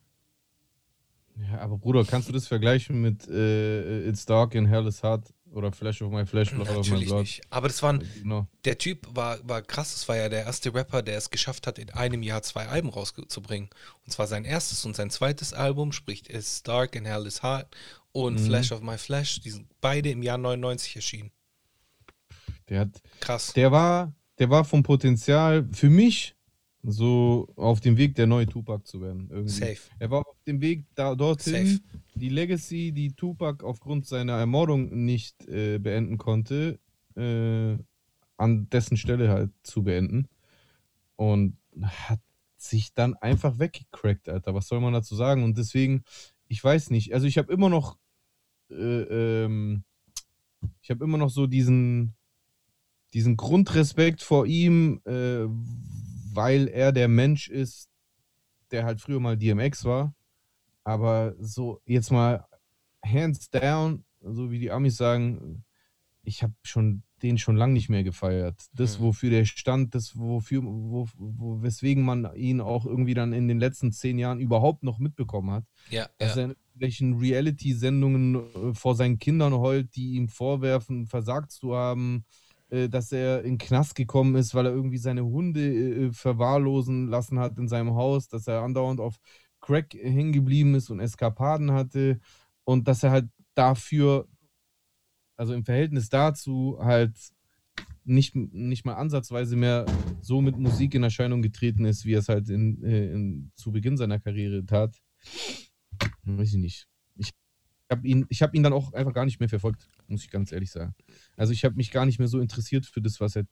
Ja, aber Bruder, kannst du das vergleichen mit äh, It's Dark and Hell is Hot oder Flash of My Flesh, Blood of My Natürlich Blood? nicht. Aber das waren, Genau. der Typ war, war krass. Das war ja der erste Rapper, der es geschafft hat, in einem Jahr zwei Alben rauszubringen. Und zwar sein erstes und sein zweites Album, sprich It's Dark and Hell is Hot und Mhm. Flash of My Flesh. Die sind beide im Jahr 99 erschienen. Der hat, Krass. der war, der war vom Potenzial für mich so auf dem Weg, der neue Tupac zu werden. Irgendwie. Safe. Er war auf dem Weg da, dorthin, Safe. die Legacy, die Tupac aufgrund seiner Ermordung nicht äh, beenden konnte, äh, an dessen Stelle halt zu beenden. Und hat sich dann einfach weggecrackt, Alter. Was soll man dazu sagen? Und deswegen, ich weiß nicht. Also ich habe immer noch, äh, ähm, ich habe immer noch so diesen, diesen Grundrespekt vor ihm, äh, weil er der Mensch ist, der halt früher mal DMX war. Aber so jetzt mal hands down, so wie die Amis sagen, ich habe schon den schon lange nicht mehr gefeiert. Das, Mhm. wofür der stand, das, wofür, wo, wo, weswegen man ihn auch irgendwie dann in den letzten zehn Jahren überhaupt noch mitbekommen hat Ja, dass ja. er in irgendwelchen Reality-Sendungen äh, vor seinen Kindern heult, die ihm vorwerfen, versagt zu haben, dass er in den Knast gekommen ist, weil er irgendwie seine Hunde äh, verwahrlosen lassen hat in seinem Haus, dass er andauernd auf Crack hängen geblieben ist und Eskapaden hatte und dass er halt dafür, also im Verhältnis dazu, halt nicht, nicht mal ansatzweise mehr so mit Musik in Erscheinung getreten ist, wie er es halt in, äh, in, zu Beginn seiner Karriere tat. Weiß ich nicht. Ich habe ihn, ich hab ihn dann auch einfach gar nicht mehr verfolgt, muss ich ganz ehrlich sagen. Also ich habe mich gar nicht mehr so interessiert für das, was er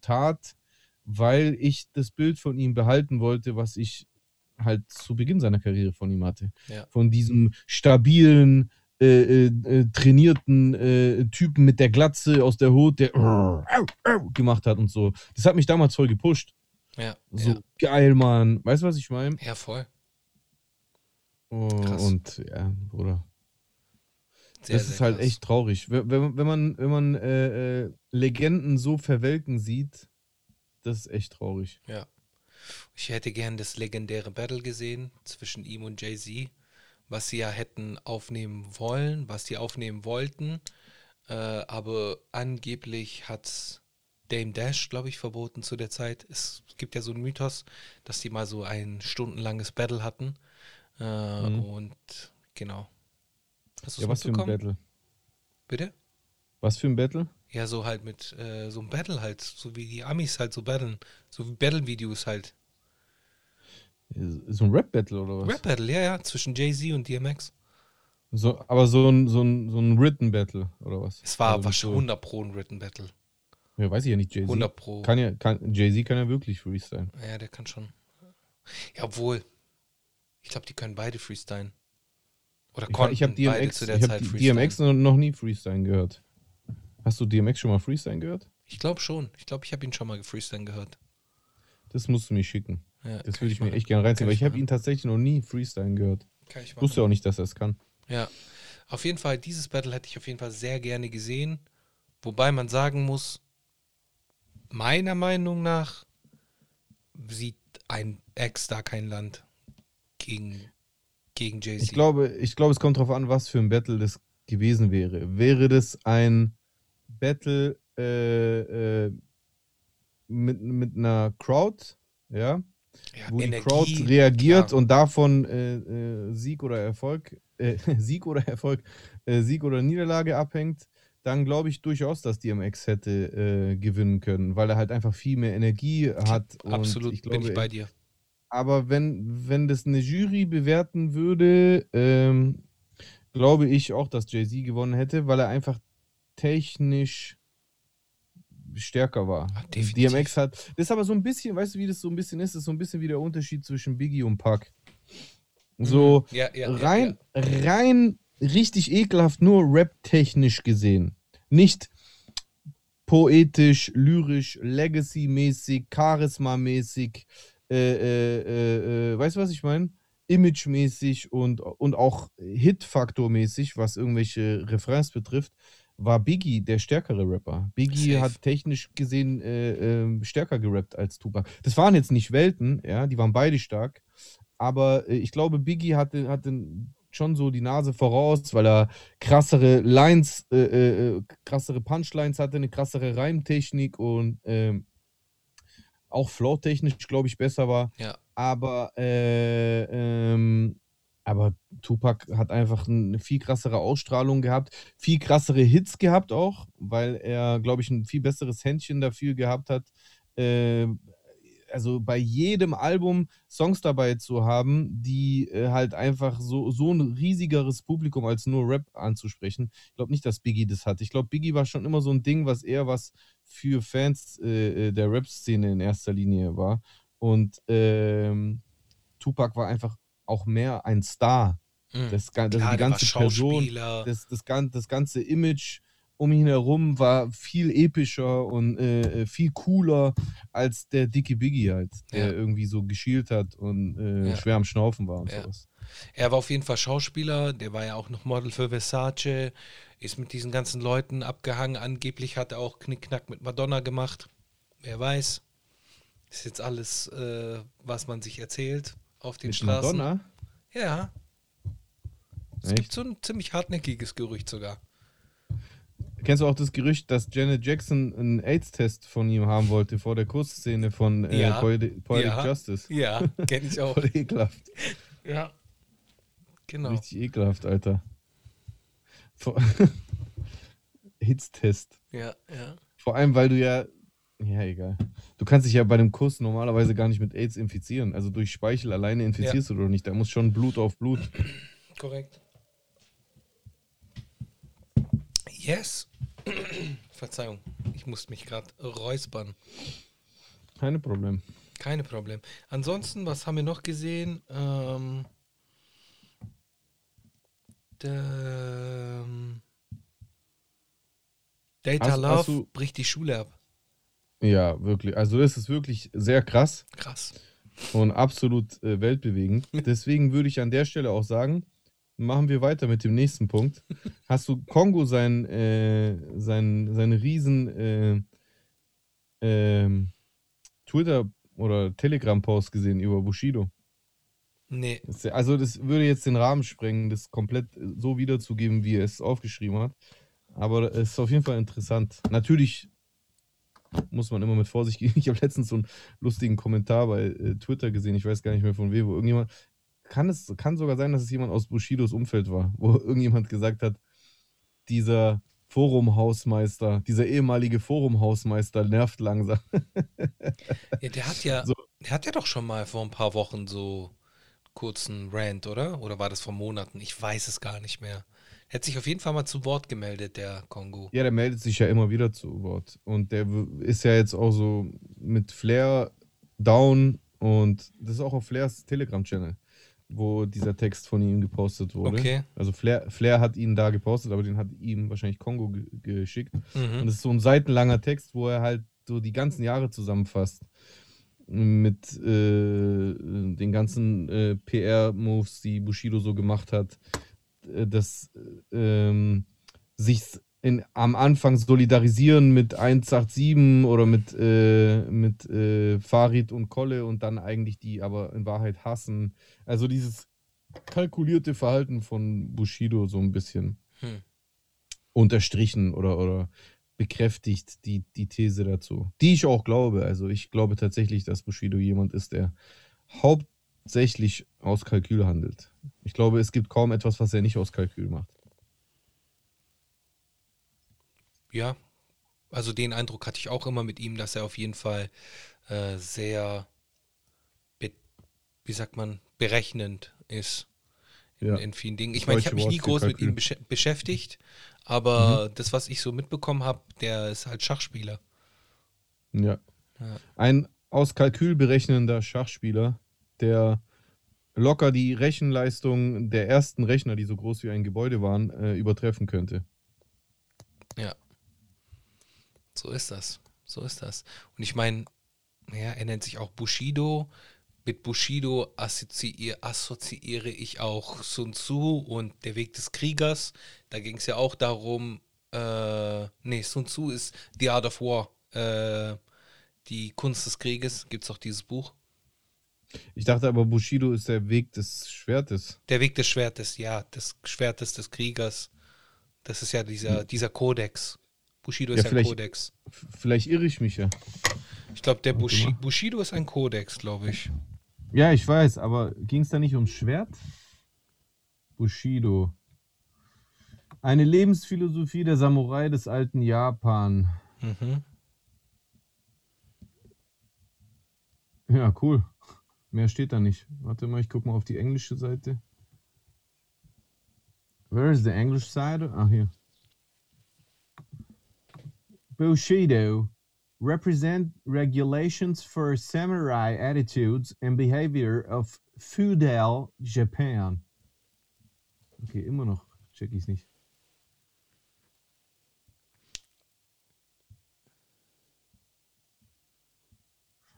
tat, weil ich das Bild von ihm behalten wollte, was ich halt zu Beginn seiner Karriere von ihm hatte. Ja. Von diesem stabilen, äh, äh, äh, trainierten äh, Typen mit der Glatze aus der Hut, der gemacht hat und so. Das hat mich damals voll gepusht. Ja, So ja. geil, Mann. Weißt du, was ich meine? ja, voll. Oh, und ja, Bruder. Sehr, das sehr ist halt krass. echt traurig. Wenn, wenn, man, wenn man äh, äh, Legenden so verwelken sieht, das ist echt traurig. Ja. Ich hätte gern das legendäre Battle gesehen zwischen ihm und Jay-Z, was sie ja hätten aufnehmen wollen, was sie aufnehmen wollten. Äh, aber angeblich hat Dame Dash, glaube ich, verboten zu der Zeit. Es gibt ja so einen Mythos, dass die mal so ein stundenlanges Battle hatten. Äh, Mhm. Und genau. Hast du Ja, was für ein? Battle? Bitte? Was für ein Battle? Ja, so halt mit äh, so einem Battle halt, so wie die Amis halt so battlen. So wie Battle-Videos halt. So ein Rap-Battle oder was? Rap Battle, ja, ja, zwischen Jay-Z und DMX. So, aber so ein, so ein, so ein Written-Battle oder was? Es war Also wahrscheinlich so- 100 Pro ein Written Battle. Ja, weiß ich ja nicht, Jay-Z. 100 Pro. Kann ja, kann, Jay-Z kann ja wirklich freestylen. Ja, der kann schon. Ja, obwohl. Ich glaube, die können beide freestylen. Oder Ich, konnten ich habe beide DMX, zu der ich Zeit hab freestylen. DMX noch, nie freestylen gehört. Hast du DMX schon mal freestylen gehört? Ich glaube schon. Ich glaube, ich habe ihn schon mal gefreestylen gehört. Das musst du mir schicken. Ja, Das würde ich mir machen. echt gerne reinziehen, weil ich ich habe machen. ihn tatsächlich noch nie freestylen gehört. Kann ich Ich wusste machen. auch nicht, dass er es kann. Ja. Auf jeden Fall, dieses Battle hätte ich auf jeden Fall sehr gerne gesehen. Wobei man sagen muss, meiner Meinung nach sieht ein Ex da kein Land gegen, gegen Jay-Z. Ich glaube, ich glaube, es kommt darauf an, was für ein Battle das gewesen wäre. Wäre das ein Battle äh, äh, mit, mit einer Crowd, ja, ja, wo die Energie, Crowd reagiert klar. und davon äh, äh, Sieg oder Erfolg, äh, Sieg oder Erfolg, äh, Sieg oder Niederlage abhängt, dann glaube ich durchaus, dass DMX hätte gewinnen können, weil er halt einfach viel mehr Energie hat. Absolut, ich bin ich bei dir. Aber wenn, wenn das eine Jury bewerten würde, ähm, glaube ich auch, dass Jay-Z gewonnen hätte, weil er einfach technisch stärker war. Ach. DMX hat. Das ist aber so ein bisschen, weißt du, wie das so ein bisschen ist? Das ist so ein bisschen wie der Unterschied zwischen Biggie und Pac. So Mhm. Ja, ja, rein, rein richtig ekelhaft, nur rap-technisch gesehen. Nicht poetisch, lyrisch, legacy-mäßig, charisma-mäßig, äh, äh, äh, äh, weißt du, was ich meine? Image-mäßig und, und auch Hit-Faktor-mäßig, was irgendwelche Refrains betrifft, war Biggie der stärkere Rapper. Biggie Safe. hat technisch gesehen äh, ähm, stärker gerappt als Tupac. Das waren jetzt nicht Welten, ja, die waren beide stark, aber äh, ich glaube, Biggie hatte, hatte schon so die Nase voraus, weil er krassere Lines, äh, äh, äh, krassere Punchlines hatte, eine krassere Reimtechnik und ähm, auch flow-technisch, glaube ich, besser war. Ja. Aber, äh, ähm, aber Tupac hat einfach eine viel krassere Ausstrahlung gehabt, viel krassere Hits gehabt auch, weil er, glaube ich, ein viel besseres Händchen dafür gehabt hat, äh, also bei jedem Album Songs dabei zu haben, die äh, halt einfach so, so ein riesigeres Publikum als nur Rap anzusprechen. Ich glaube nicht, dass Biggie das hat. Ich glaube, Biggie war schon immer so ein Ding, was eher was für Fans äh, äh, der Rap-Szene in erster Linie war. Und ähm, Tupac war einfach auch mehr ein Star. Mhm. Das, das Klar, die ganze Person, das, das, das ganze Image um ihn herum war viel epischer und äh, äh, viel cooler als der dicke Biggie halt, der Ja. irgendwie so geschielt hat und äh, Ja. schwer am Schnaufen war und Ja. sowas. Er war auf jeden Fall Schauspieler, der war ja auch noch Model für Versace, ist mit diesen ganzen Leuten abgehangen. Angeblich hat er auch Knickknack mit Madonna gemacht. Wer weiß. Ist jetzt alles, äh, was man sich erzählt auf den Mit Straßen. Madonna? Ja. Es Echt? gibt so ein ziemlich hartnäckiges Gerücht sogar. Kennst du auch das Gerücht, dass Janet Jackson einen AIDS-Test von ihm haben wollte vor der Kussszene von äh, Ja. Poetic, Poetic Ja. Justice? Ja, kenne ich auch. Voll ekelhaft. ja. Genau. Richtig ekelhaft, Alter. Hits-Test. Ja, ja. Vor allem, weil du ja. Ja, egal. Du kannst dich ja bei einem Kuss normalerweise gar nicht mit AIDS infizieren. Also durch Speichel alleine infizierst du doch nicht. Da muss schon Blut auf Blut. Korrekt. Yes. Verzeihung, ich musste mich gerade räuspern. Keine Problem. Keine Problem. Ansonsten, was haben wir noch gesehen? Ähm, ähm, Data Hast- Love hast du- bricht die Schule ab. Ja, wirklich. Also, das ist wirklich sehr krass Krass. und absolut äh, weltbewegend. Deswegen würde ich an der Stelle auch sagen, machen wir weiter mit dem nächsten Punkt. Hast du Kongo sein, äh, sein, seine riesen äh, ähm, Twitter- oder Telegram-Post gesehen über Bushido? Nee, Also das würde jetzt den Rahmen sprengen, das komplett so wiederzugeben, wie er es aufgeschrieben hat. Aber es ist auf jeden Fall interessant. Natürlich muss man immer mit Vorsicht gehen. Ich habe letztens so einen lustigen Kommentar bei äh, Twitter gesehen, ich weiß gar nicht mehr von wem, wo irgendjemand, kann es kann sogar sein, dass es jemand aus Bushidos Umfeld war, wo irgendjemand gesagt hat, dieser Forumhausmeister, dieser ehemalige Forumhausmeister nervt langsam. ja, der hat ja, So. der hat ja doch schon mal vor ein paar Wochen so kurzen Rant, oder? Oder war das vor Monaten? Ich weiß es gar nicht mehr. Hat sich auf jeden Fall mal zu Wort gemeldet, der Kongo. Ja, der meldet sich ja immer wieder zu Wort. Und der ist ja jetzt auch so mit Flair down und das ist auch auf Flairs Telegram-Channel, wo dieser Text von ihm gepostet wurde. Okay. Also Flair, Flair hat ihn da gepostet, aber den hat ihm wahrscheinlich Kongo ge geschickt. Und Mhm. es ist so ein seitenlanger Text, wo er halt so die ganzen Jahre zusammenfasst. Mit äh, den ganzen äh, PR-Moves, die Bushido so gemacht hat. Äh, Das äh, ähm, sich in, am Anfang solidarisieren mit 187 oder mit, äh, mit äh, Farid und Kolle und dann eigentlich die aber in Wahrheit hassen. Also dieses kalkulierte Verhalten von Bushido so ein bisschen Hm. unterstrichen oder, oder bekräftigt die, die These dazu. Die ich auch glaube. Also ich glaube tatsächlich, dass Bushido jemand ist, der hauptsächlich aus Kalkül handelt. Ich glaube, es gibt kaum etwas, was er nicht aus Kalkül macht. ja, also den Eindruck hatte ich auch immer mit ihm, dass er auf jeden Fall äh, sehr, wie sagt man, berechnend ist in, ja. in vielen Dingen. Ich meine, ich habe mich nie groß mit ihm besch beschäftigt, aber mhm. das, was ich so mitbekommen habe, der ist halt Schachspieler. Ja. ja. Ein aus Kalkül berechnender Schachspieler, der locker die Rechenleistung der ersten Rechner, die so groß wie ein Gebäude waren, äh, übertreffen könnte. Ja. So ist das. So ist das. Und ich meine, ja, er nennt sich auch Bushido. Mit Bushido assoziiere, assoziiere ich auch Sun Tzu und der Weg des Kriegers. Da ging es ja auch darum, äh, nee, Sun Tzu ist The Art of War. Äh, die Kunst des Krieges. Gibt es auch dieses Buch? Ich dachte aber, Bushido ist der Weg des Schwertes. Der Weg des Schwertes, ja, des Schwertes des Kriegers. Das ist ja dieser, hm. dieser Kodex. Bushido ist ja, ein Kodex. Vielleicht irre ich mich ja. Ich glaube, der Bushi, Bushido ist ein Kodex, glaube ich. Ja, ich weiß, aber ging es da nicht ums Schwert? Bushido. Eine Lebensphilosophie der Samurai des alten Japan. Mhm. Ja, cool. Mehr steht da nicht. Warte mal, ich gucke mal auf die englische Seite. Where is the English side? Ah, hier. Bushido represent regulations for samurai attitudes and behavior of feudal Japan. Okay, immer noch check ich es nicht.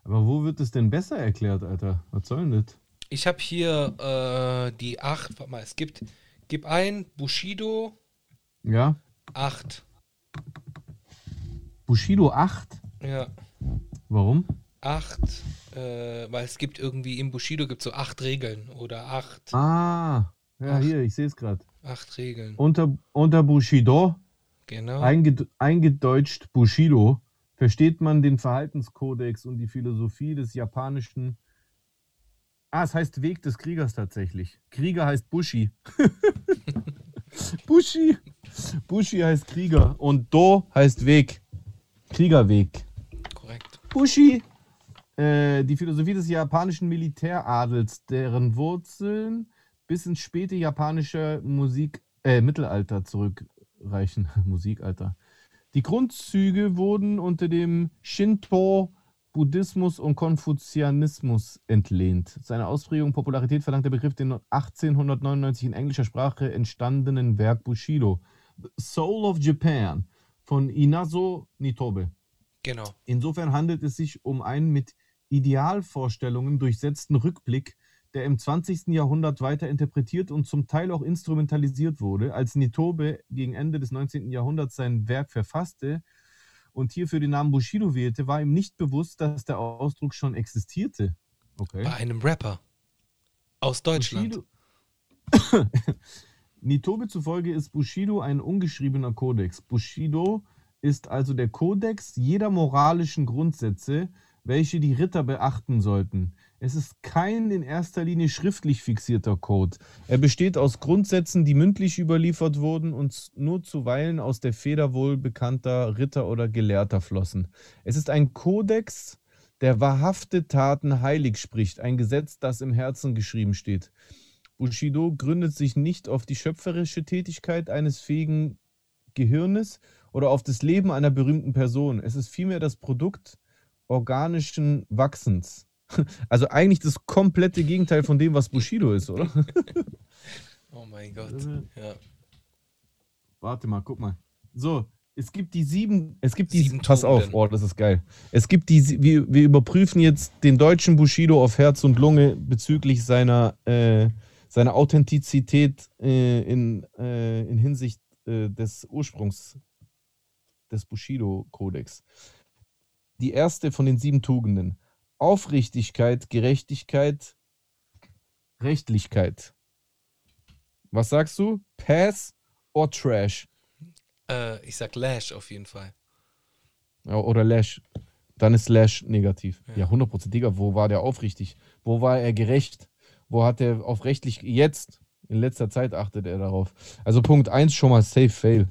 Aber wo wird es denn besser erklärt, Alter? Was soll denn das? Ich habe hier äh, die 8. Warte mal, es gibt. Gib ein Bushido. Ja. 8. Bushido 8? Ja. Warum? 8, äh, weil es gibt irgendwie im Bushido gibt so 8 Regeln oder 8. Ah, ja, acht, hier, ich sehe es gerade. 8 Regeln. Unter, unter Bushido, genau. Einged eingedeutscht Bushido, versteht man den Verhaltenskodex und die Philosophie des japanischen. Ah, es heißt Weg des Kriegers tatsächlich. Krieger heißt Bushi. Bushi. Bushi heißt Krieger und Do heißt Weg. Kriegerweg. Bushi. Äh, die Philosophie des japanischen Militäradels, deren Wurzeln bis ins späte japanische Musik, äh, Mittelalter zurückreichen. Musikalter. Die Grundzüge wurden unter dem Shinto, Buddhismus und Konfuzianismus entlehnt. Seine Ausprägung und Popularität verdankt der Begriff den 1899 in englischer Sprache entstandenen Werk Bushido. Soul of Japan von Inazo Nitobe. Genau. Insofern handelt es sich um einen mit Idealvorstellungen durchsetzten Rückblick, der im 20. Jahrhundert weiter interpretiert und zum Teil auch instrumentalisiert wurde. Als Nitobe gegen Ende des 19. Jahrhunderts sein Werk verfasste und hierfür den Namen Bushido wählte, war ihm nicht bewusst, dass der Ausdruck schon existierte. Okay. Bei einem Rapper aus Deutschland. Nitobe zufolge ist Bushido ein ungeschriebener Kodex. Bushido ist also der Kodex jeder moralischen Grundsätze, welche die Ritter beachten sollten. Es ist kein in erster Linie schriftlich fixierter Code. Er besteht aus Grundsätzen, die mündlich überliefert wurden und nur zuweilen aus der Feder wohl bekannter Ritter oder Gelehrter flossen. Es ist ein Kodex, der wahrhafte Taten heilig spricht, ein Gesetz, das im Herzen geschrieben steht. Bushido gründet sich nicht auf die schöpferische Tätigkeit eines fähigen Gehirnes oder auf das Leben einer berühmten Person. Es ist vielmehr das Produkt organischen Wachsens. Also eigentlich das komplette Gegenteil von dem, was Bushido ist, oder? oh mein Gott. Ja. Warte mal, guck mal. So, es gibt die sieben, es gibt die, sieben pass auf, oh, das ist geil. Es gibt die, wir, wir überprüfen jetzt den deutschen Bushido auf Herz und Lunge bezüglich seiner äh, seine Authentizität äh, in, äh, in Hinsicht äh, des Ursprungs des Bushido-Kodex. Die erste von den sieben Tugenden. Aufrichtigkeit, Gerechtigkeit, Rechtlichkeit. Was sagst du? Pass oder Trash? Äh, ich sag Lash auf jeden Fall. oder Lash. Dann ist Lash negativ. Ja, ja 100%. Digga, wo war der aufrichtig? Wo war er gerecht? Wo hat er auf rechtlich jetzt, in letzter Zeit achtet er darauf. Also Punkt 1 schon mal safe fail.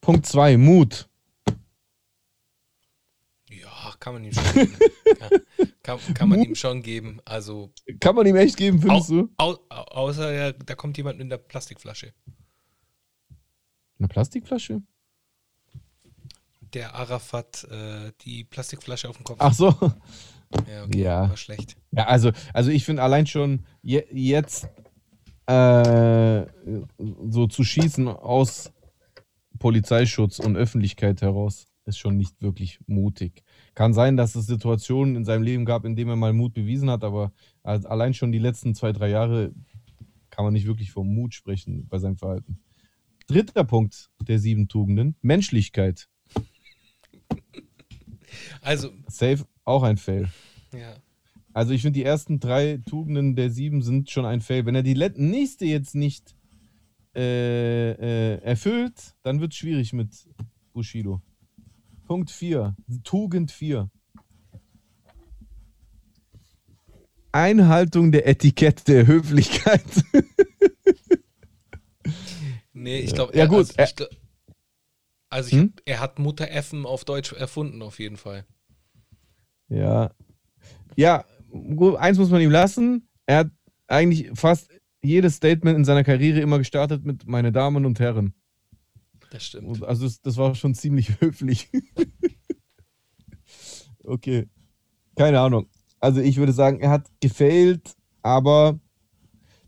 Punkt 2, Mut. Kann man ihm schon geben. ja, kann, kann man ihm schon geben. Also, Kann man ihm echt geben, findest au, du? au, au, außer ja, da kommt jemand mit einer Plastikflasche. Eine Plastikflasche? Der Arafat äh, die Plastikflasche auf dem Kopf. Ach so. Ja, okay, ja. war schlecht. Ja, also, also ich finde allein schon je, jetzt äh, so zu schießen aus Polizeischutz und Öffentlichkeit heraus ist schon nicht wirklich mutig. Kann sein, dass es Situationen in seinem Leben gab, in denen er mal Mut bewiesen hat, aber allein schon die letzten zwei, drei Jahre kann man nicht wirklich vom Mut sprechen bei seinem Verhalten. Dritter Punkt der sieben Tugenden, Menschlichkeit. Also, Safe, auch ein Fail. ja. Also ich finde, die ersten drei Tugenden der sieben sind schon ein Fail. Wenn er die nächste jetzt nicht äh, äh, erfüllt, dann wird es schwierig mit Bushido. Punkt 4. Tugend 4. Einhaltung der Etikette der Höflichkeit. Nee, ich glaube, Ja, gut, Also, er- ich, glaub- also ich, Hm? er hat Mutter Effen auf Deutsch erfunden, auf jeden Fall. ja. Ja, gut, eins muss man ihm lassen. Er hat eigentlich fast jedes Statement in seiner Karriere immer gestartet mit meine Damen und Herren. Das stimmt. Und Also das, das war schon ziemlich höflich. okay. Keine Ahnung. Also ich würde sagen, er hat gefailt, aber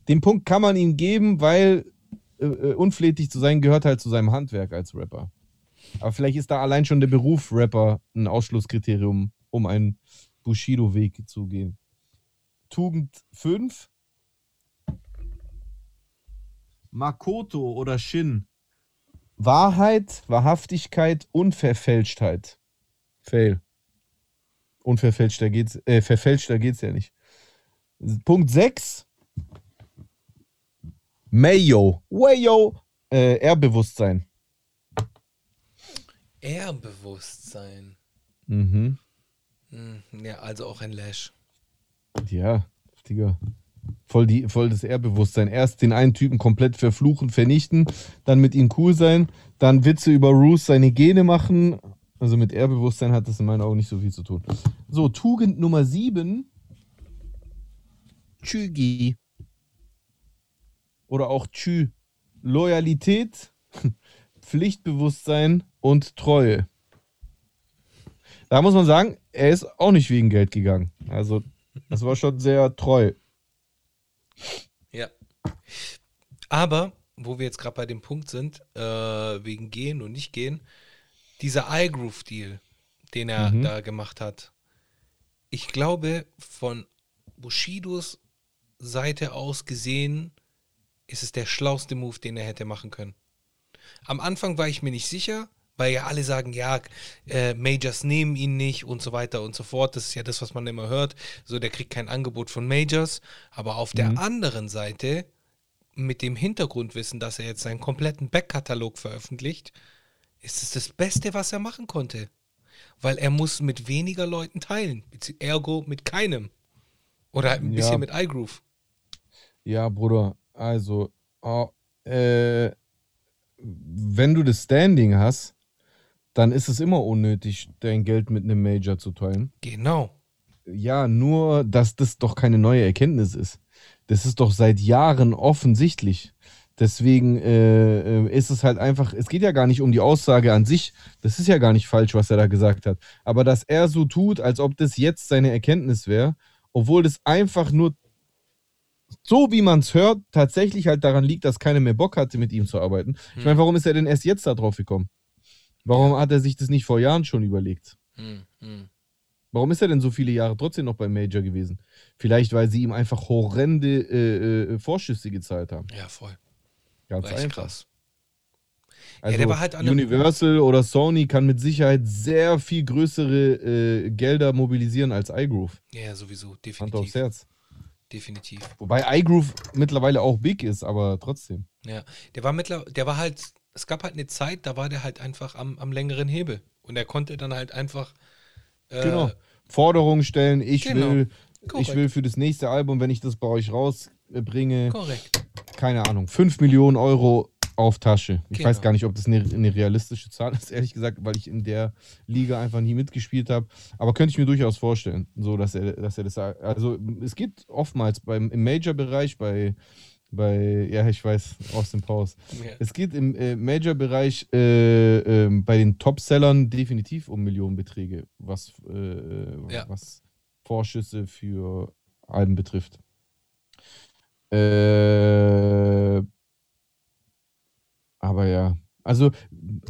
den Punkt kann man ihm geben, weil äh, äh, unflätig zu sein gehört halt zu seinem Handwerk als Rapper. Aber vielleicht ist da allein schon der Beruf Rapper ein Ausschlusskriterium, um einen Bushido-Weg zu gehen. Tugend 5. Makoto oder Shin. Wahrheit, Wahrhaftigkeit, Unverfälschtheit. Fail. Unverfälschter geht's, äh, verfälschter geht's ja nicht. Punkt 6. Mayo. Wayo. Äh, Ehrbewusstsein. Ehrbewusstsein. Mhm. Hm, ja, also auch ein Lash. Ja, Digga. Voll, die, voll das Ehrbewusstsein. Erst den einen Typen komplett verfluchen, vernichten, dann mit ihm cool sein, dann Witze über Roos seine Gene machen. Also mit Ehrbewusstsein hat das in meinen Augen nicht so viel zu tun. So, Tugend Nummer 7. Chügi. Oder auch Chü. Loyalität, Pflichtbewusstsein und Treue. Da muss man sagen, er ist auch nicht wegen Geld gegangen. Also, das war schon sehr treu. Ja. Aber, wo wir jetzt gerade bei dem Punkt sind, äh, wegen Gehen und nicht Gehen, dieser iGroove-Deal, den er Mhm. da gemacht hat, ich glaube, von Bushidos Seite aus gesehen, ist es der schlauste Move, den er hätte machen können. Am Anfang war ich mir nicht sicher, weil ja alle sagen, ja, äh, Majors nehmen ihn nicht und so weiter und so fort. Das ist ja das, was man immer hört. So, der kriegt kein Angebot von Majors. Aber auf der anderen Seite, mit dem Hintergrundwissen, dass er jetzt seinen kompletten Backkatalog veröffentlicht, ist es das Beste, was er machen konnte. Weil er muss mit weniger Leuten teilen. Ergo mit keinem. Oder halt ein Ja. bisschen mit iGroove. Ja, Bruder, also, oh, äh, wenn du das Standing hast, dann ist es immer unnötig, dein Geld mit einem Major zu teilen. Genau. Ja, nur, dass das doch keine neue Erkenntnis ist. Das ist doch seit Jahren offensichtlich. Deswegen äh, äh, ist es halt einfach, es geht ja gar nicht um die Aussage an sich. Das ist ja gar nicht falsch, was er da gesagt hat. Aber dass er so tut, als ob das jetzt seine Erkenntnis wäre, obwohl das einfach nur so wie man es hört, tatsächlich halt daran liegt, dass keiner mehr Bock hatte, mit ihm zu arbeiten. Ich meine, warum ist er denn erst jetzt da drauf gekommen? Warum hat er sich das nicht vor Jahren schon überlegt? Hm, hm. Warum ist er denn so viele Jahre trotzdem noch beim Major gewesen? Vielleicht, weil sie ihm einfach horrende äh, äh, Vorschüsse gezahlt haben. Ja, voll. Ganz War einfach. krass. Also war halt Universal oder Sony kann mit Sicherheit sehr viel größere äh, Gelder mobilisieren als iGroove. Ja, sowieso. Hand aufs Definitiv. Herz. Definitiv. Wobei iGroove mittlerweile auch big ist, aber trotzdem. Ja. Der war mittlerweile, der war halt, es gab halt eine Zeit, da war der halt einfach am, am längeren Hebel. Und er konnte dann halt einfach. Äh, Genau. Forderungen stellen, ich Genau. will, ich will für das nächste Album, wenn ich das bei euch rausbringe, Korrekt. keine Ahnung, 5 Millionen Euro auf Tasche. Ich Genau. weiß gar nicht, ob das eine, eine realistische Zahl ist, ehrlich gesagt, weil ich in der Liga einfach nie mitgespielt habe. Aber könnte ich mir durchaus vorstellen, so dass er, dass er das sagt. Also es geht oftmals beim, im Major-Bereich, bei, bei, ja, ich weiß, Austin Powers. Ja. Es geht im äh, Major-Bereich äh, ähm, bei den Top-Sellern definitiv um Millionenbeträge, was, äh, Ja. was Vorschüsse für Alben betrifft. Äh, aber ja, also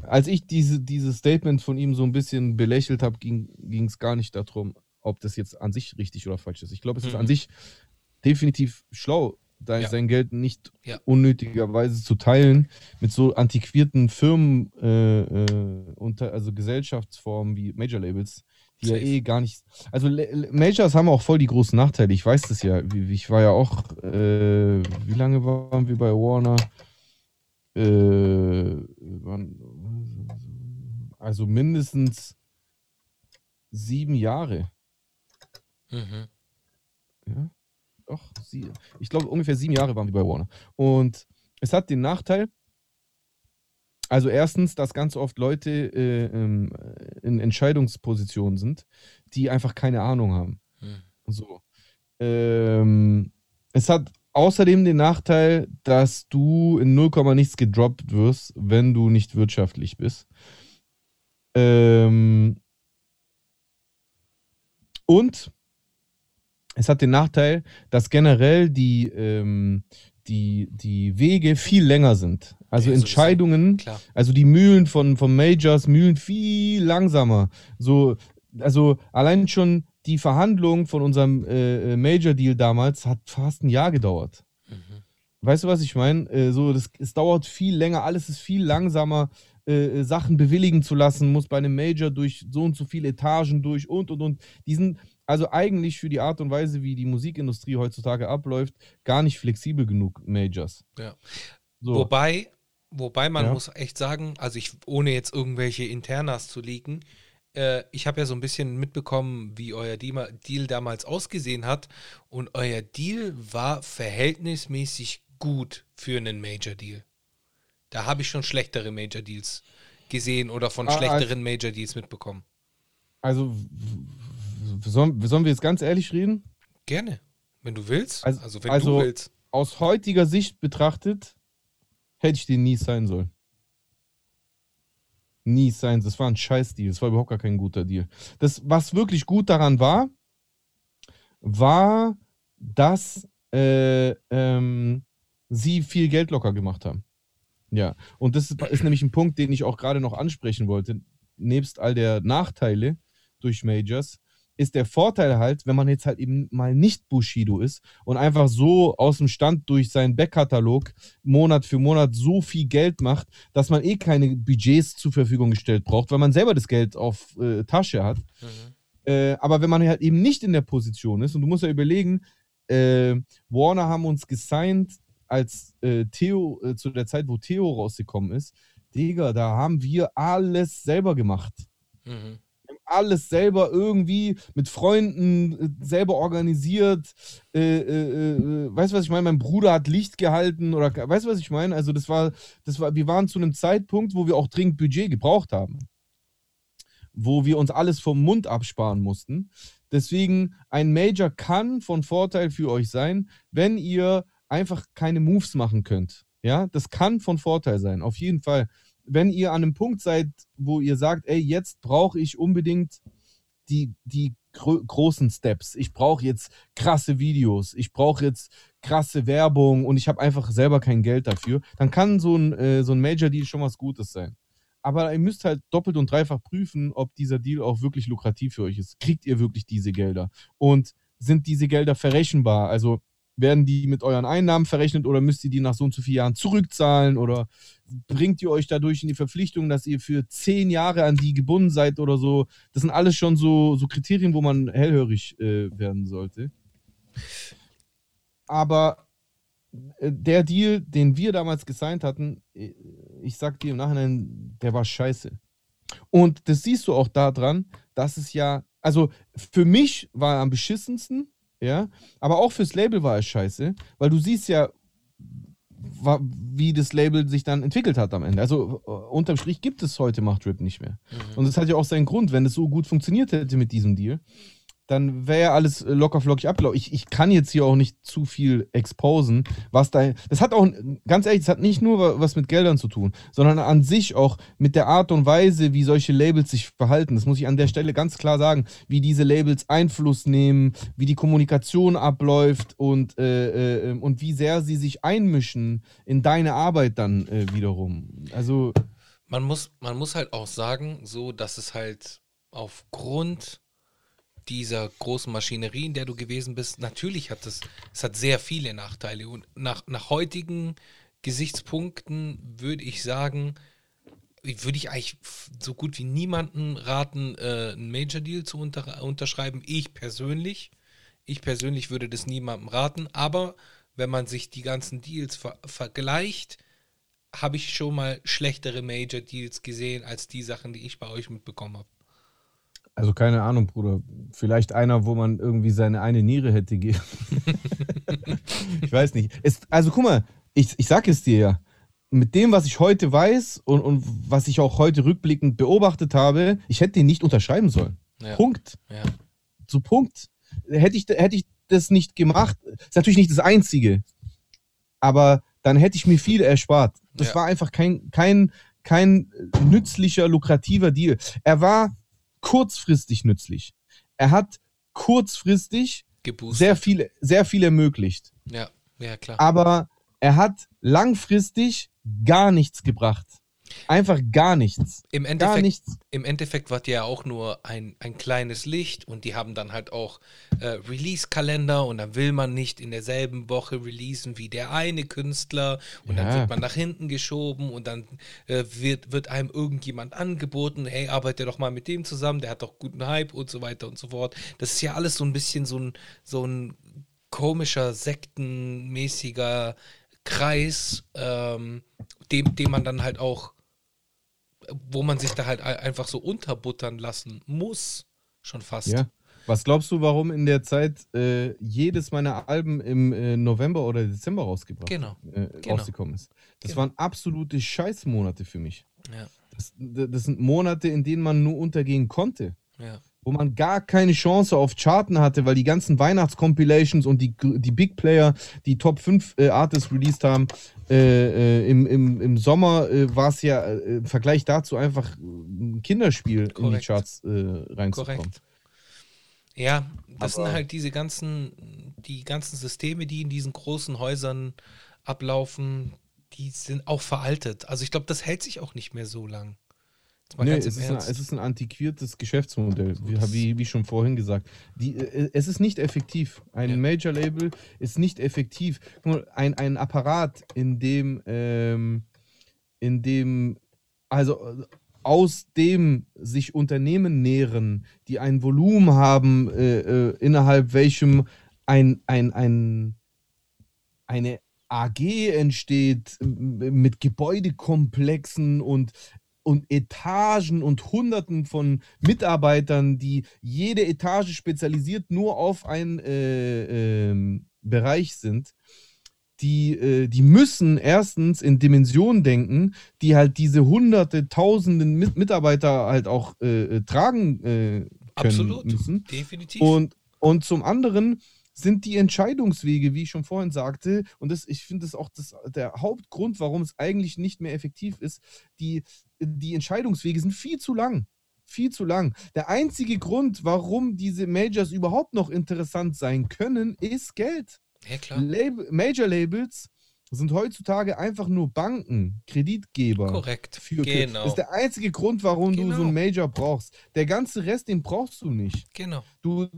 als ich diese, dieses Statement von ihm so ein bisschen belächelt habe, ging es gar nicht darum, ob das jetzt an sich richtig oder falsch ist. Ich glaube, es ist Mhm. an sich definitiv schlau, da Ja. sein Geld nicht Ja. unnötigerweise zu teilen mit so antiquierten Firmen, äh, äh, unter, also Gesellschaftsformen wie Major Labels, die ja Safe. eh gar nicht. Also Le- Majors haben auch voll die großen Nachteile. Ich weiß das ja. Ich war ja auch, äh, wie lange waren wir bei Warner? Äh, also mindestens sieben Jahre. Mhm. Ja, doch, sie, ich glaube ungefähr sieben Jahre waren wir bei Warner. Und es hat den Nachteil, also erstens, dass ganz oft Leute äh, ähm, in Entscheidungspositionen sind, die einfach keine Ahnung haben. Mhm. So. Ähm, es hat außerdem den Nachteil, dass du in 0, nichts gedroppt wirst, wenn du nicht wirtschaftlich bist. Ähm, und es hat den Nachteil, dass generell die, ähm, die, die Wege viel länger sind. Also Ja. Entscheidungen, Klar. also die Mühlen von, von Majors mühlen viel langsamer. So, also allein schon die Verhandlung von unserem äh, äh, Major-Deal damals hat fast ein Jahr gedauert. Mhm. Weißt du, was ich meine? Äh, so, das, es dauert viel länger, alles ist viel langsamer, äh, äh, Sachen bewilligen zu lassen, muss bei einem Major durch so und so viele Etagen durch und und und. Die sind also eigentlich für die Art und Weise, wie die Musikindustrie heutzutage abläuft, gar nicht flexibel genug, Majors. Ja. So. Wobei, wobei man Ja. muss echt sagen, also ich, ohne jetzt irgendwelche Internas zu leaken, äh, ich habe ja so ein bisschen mitbekommen, wie euer Deal, damals ausgesehen hat. Und euer Deal war verhältnismäßig gut für einen Major Deal. Da habe ich schon schlechtere Major Deals gesehen oder von Ah, schlechteren Major Deals mitbekommen. Also, sollen, sollen wir jetzt ganz ehrlich reden? Gerne, wenn du willst. Also- Also, wenn also- du willst. Aus heutiger Sicht betrachtet, hätte ich den nie sein sollen. Nie sein. Das war ein Scheiß-Deal. Das war überhaupt gar kein guter Deal. Das, was wirklich gut daran war, war, dass äh, ähm, sie viel Geld locker gemacht haben. Ja, und das ist, ist nämlich ein Punkt, den ich auch gerade noch ansprechen wollte. Nebst all der Nachteile durch Majors ist der Vorteil halt, wenn man jetzt halt eben mal nicht Bushido ist und einfach so aus dem Stand durch seinen Backkatalog Monat für Monat so viel Geld macht, dass man eh keine Budgets zur Verfügung gestellt braucht, weil man selber das Geld auf äh, Tasche hat. Mhm. Äh, aber wenn man halt eben nicht in der Position ist, und du musst ja überlegen, äh, Warner haben uns gesigned, als äh, Theo, äh, zu der Zeit, wo Theo rausgekommen ist, Digga, da haben wir alles selber gemacht. Mhm. Alles selber irgendwie mit Freunden äh, selber organisiert. Äh, äh, äh, weißt du, was ich meine? Mein Bruder hat Licht gehalten oder weißt du, was ich meine? Also, das war, das war, wir waren zu einem Zeitpunkt, wo wir auch dringend Budget gebraucht haben. Wo wir uns alles vom Mund absparen mussten. Deswegen, ein Major kann von Vorteil für euch sein, wenn ihr einfach keine Moves machen könnt. Ja, das kann von Vorteil sein, auf jeden Fall. Wenn ihr an einem Punkt seid, wo ihr sagt, ey, jetzt brauche ich unbedingt die, die gro großen Steps. Ich brauche jetzt krasse Videos, ich brauche jetzt krasse Werbung und ich habe einfach selber kein Geld dafür, dann kann so ein, äh, so ein Major Deal schon was Gutes sein. Aber ihr müsst halt doppelt und dreifach prüfen, ob dieser Deal auch wirklich lukrativ für euch ist. Kriegt ihr wirklich diese Gelder? Und sind diese Gelder verrechenbar? Also werden die mit euren Einnahmen verrechnet oder müsst ihr die nach so und so vielen Jahren zurückzahlen oder bringt ihr euch dadurch in die Verpflichtung, dass ihr für zehn Jahre an die gebunden seid oder so? Das sind alles schon so, so Kriterien, wo man hellhörig äh, werden sollte. Aber äh, der Deal, den wir damals gesigned hatten, äh, ich sag dir im Nachhinein, der war scheiße. Und das siehst du auch daran, dass es ja, also für mich war er am beschissensten, ja, aber auch fürs Label war es scheiße, weil du siehst ja, wie das Label sich dann entwickelt hat am Ende. Also äh, unterm Strich gibt es heute Macht-Rip nicht mehr. Mhm. Und das hat ja auch seinen Grund, wenn es so gut funktioniert hätte mit diesem Deal, dann wäre ja alles äh, locker flockig abgelaufen. Ich, ich kann jetzt hier auch nicht zu viel exposen, was da. Das hat auch, ganz ehrlich, das hat nicht nur wa- was mit Geldern zu tun, sondern an sich auch mit der Art und Weise, wie solche Labels sich verhalten. Das muss ich an der Stelle ganz klar sagen, wie diese Labels Einfluss nehmen, wie die Kommunikation abläuft und, äh, äh, und wie sehr sie sich einmischen in deine Arbeit dann äh, wiederum. Also, Man muss, man muss halt auch sagen, so, dass es halt aufgrund dieser großen Maschinerie, in der du gewesen bist, natürlich hat es, es hat sehr viele Nachteile. Und nach, nach heutigen Gesichtspunkten würde ich sagen, würde ich eigentlich so gut wie niemanden raten, äh, einen Major Deal zu unter, unterschreiben. Ich persönlich, ich persönlich würde das niemandem raten, aber wenn man sich die ganzen Deals ver vergleicht, habe ich schon mal schlechtere Major Deals gesehen als die Sachen, die ich bei euch mitbekommen habe. Also keine Ahnung, Bruder. Vielleicht einer, wo man irgendwie seine eine Niere hätte geben. ich weiß nicht. Es, also guck mal, ich, ich sag es dir ja. Mit dem, was ich heute weiß und, und was ich auch heute rückblickend beobachtet habe, ich hätte den nicht unterschreiben sollen. Ja. Punkt. Ja. Zu Punkt. Hätte ich, hätte ich das nicht gemacht, ist natürlich nicht das Einzige. Aber dann hätte ich mir viel erspart. Das Ja. war einfach kein, kein, kein nützlicher, lukrativer Deal. Er war kurzfristig nützlich. Er hat kurzfristig Geboostet. sehr viel, sehr viel ermöglicht. ja, ja, klar. Aber er hat langfristig gar nichts gebracht. Einfach gar nichts. Im Gar Endeffekt, nichts. im Endeffekt war der ja auch nur ein, ein kleines Licht und die haben dann halt auch äh, Release-Kalender und dann will man nicht in derselben Woche releasen wie der eine Künstler und dann Ja. wird man nach hinten geschoben und dann äh, wird, wird einem irgendjemand angeboten, hey, arbeite doch mal mit dem zusammen, der hat doch guten Hype und so weiter und so fort. Das ist ja alles so ein bisschen so ein, so ein komischer, sektenmäßiger Kreis, ähm, dem, dem man dann halt auch wo man sich da halt ein- einfach so unterbuttern lassen muss. Schon fast. Ja. Was glaubst du, warum in der Zeit äh, jedes meiner Alben im äh, November oder Dezember rausgebracht Genau. äh, Genau. rausgekommen ist? Das Genau. waren absolute Scheißmonate für mich. Ja, Das, das sind Monate, in denen man nur untergehen konnte. ja, Wo man gar keine Chance auf Charten hatte, weil die ganzen Weihnachtscompilations und die, die Big Player, die Top 5 äh, Artists released haben, äh, äh, im, im, im Sommer äh, war es ja äh, im Vergleich dazu einfach ein Kinderspiel, in die Korrekt. Charts äh, reinzukommen. korrekt. Ja, das Aber- sind halt diese ganzen, die ganzen Systeme, die in diesen großen Häusern ablaufen, die sind auch veraltet. Also ich glaube, das hält sich auch nicht mehr so lang. Ganz es ist, ein, es ist ein antiquiertes Geschäftsmodell, wie, wie, wie schon vorhin gesagt. Die, äh, es ist nicht effektiv. Ein Ja. Major-Label ist nicht effektiv. Ein, ein Apparat, in dem, ähm, in dem, also äh, aus dem sich Unternehmen nähren, die ein Volumen haben, äh, äh, innerhalb welchem ein, ein, ein, eine AG entsteht mit Gebäudekomplexen und, und Etagen und Hunderten von Mitarbeitern, die jede Etage spezialisiert nur auf einen äh, ähm, Bereich sind. Die, äh, die müssen erstens in Dimensionen denken, die halt diese hunderte, tausenden Mit Mitarbeiter halt auch äh, äh, tragen äh, können Absolut. müssen. Definitiv. Und, und zum anderen sind die Entscheidungswege, wie ich schon vorhin sagte, und das, ich finde das auch das, der Hauptgrund, warum es eigentlich nicht mehr effektiv ist, die, die Entscheidungswege sind viel zu lang. Viel zu lang. Der einzige Grund, warum diese Majors überhaupt noch interessant sein können, ist Geld. ja, klar. Label, Major-Labels sind heutzutage einfach nur Banken, Kreditgeber. Korrekt. Für, Genau. Das ist der einzige Grund, warum du so Genau. einen Major brauchst. Der ganze Rest, den brauchst du nicht. Genau. Du,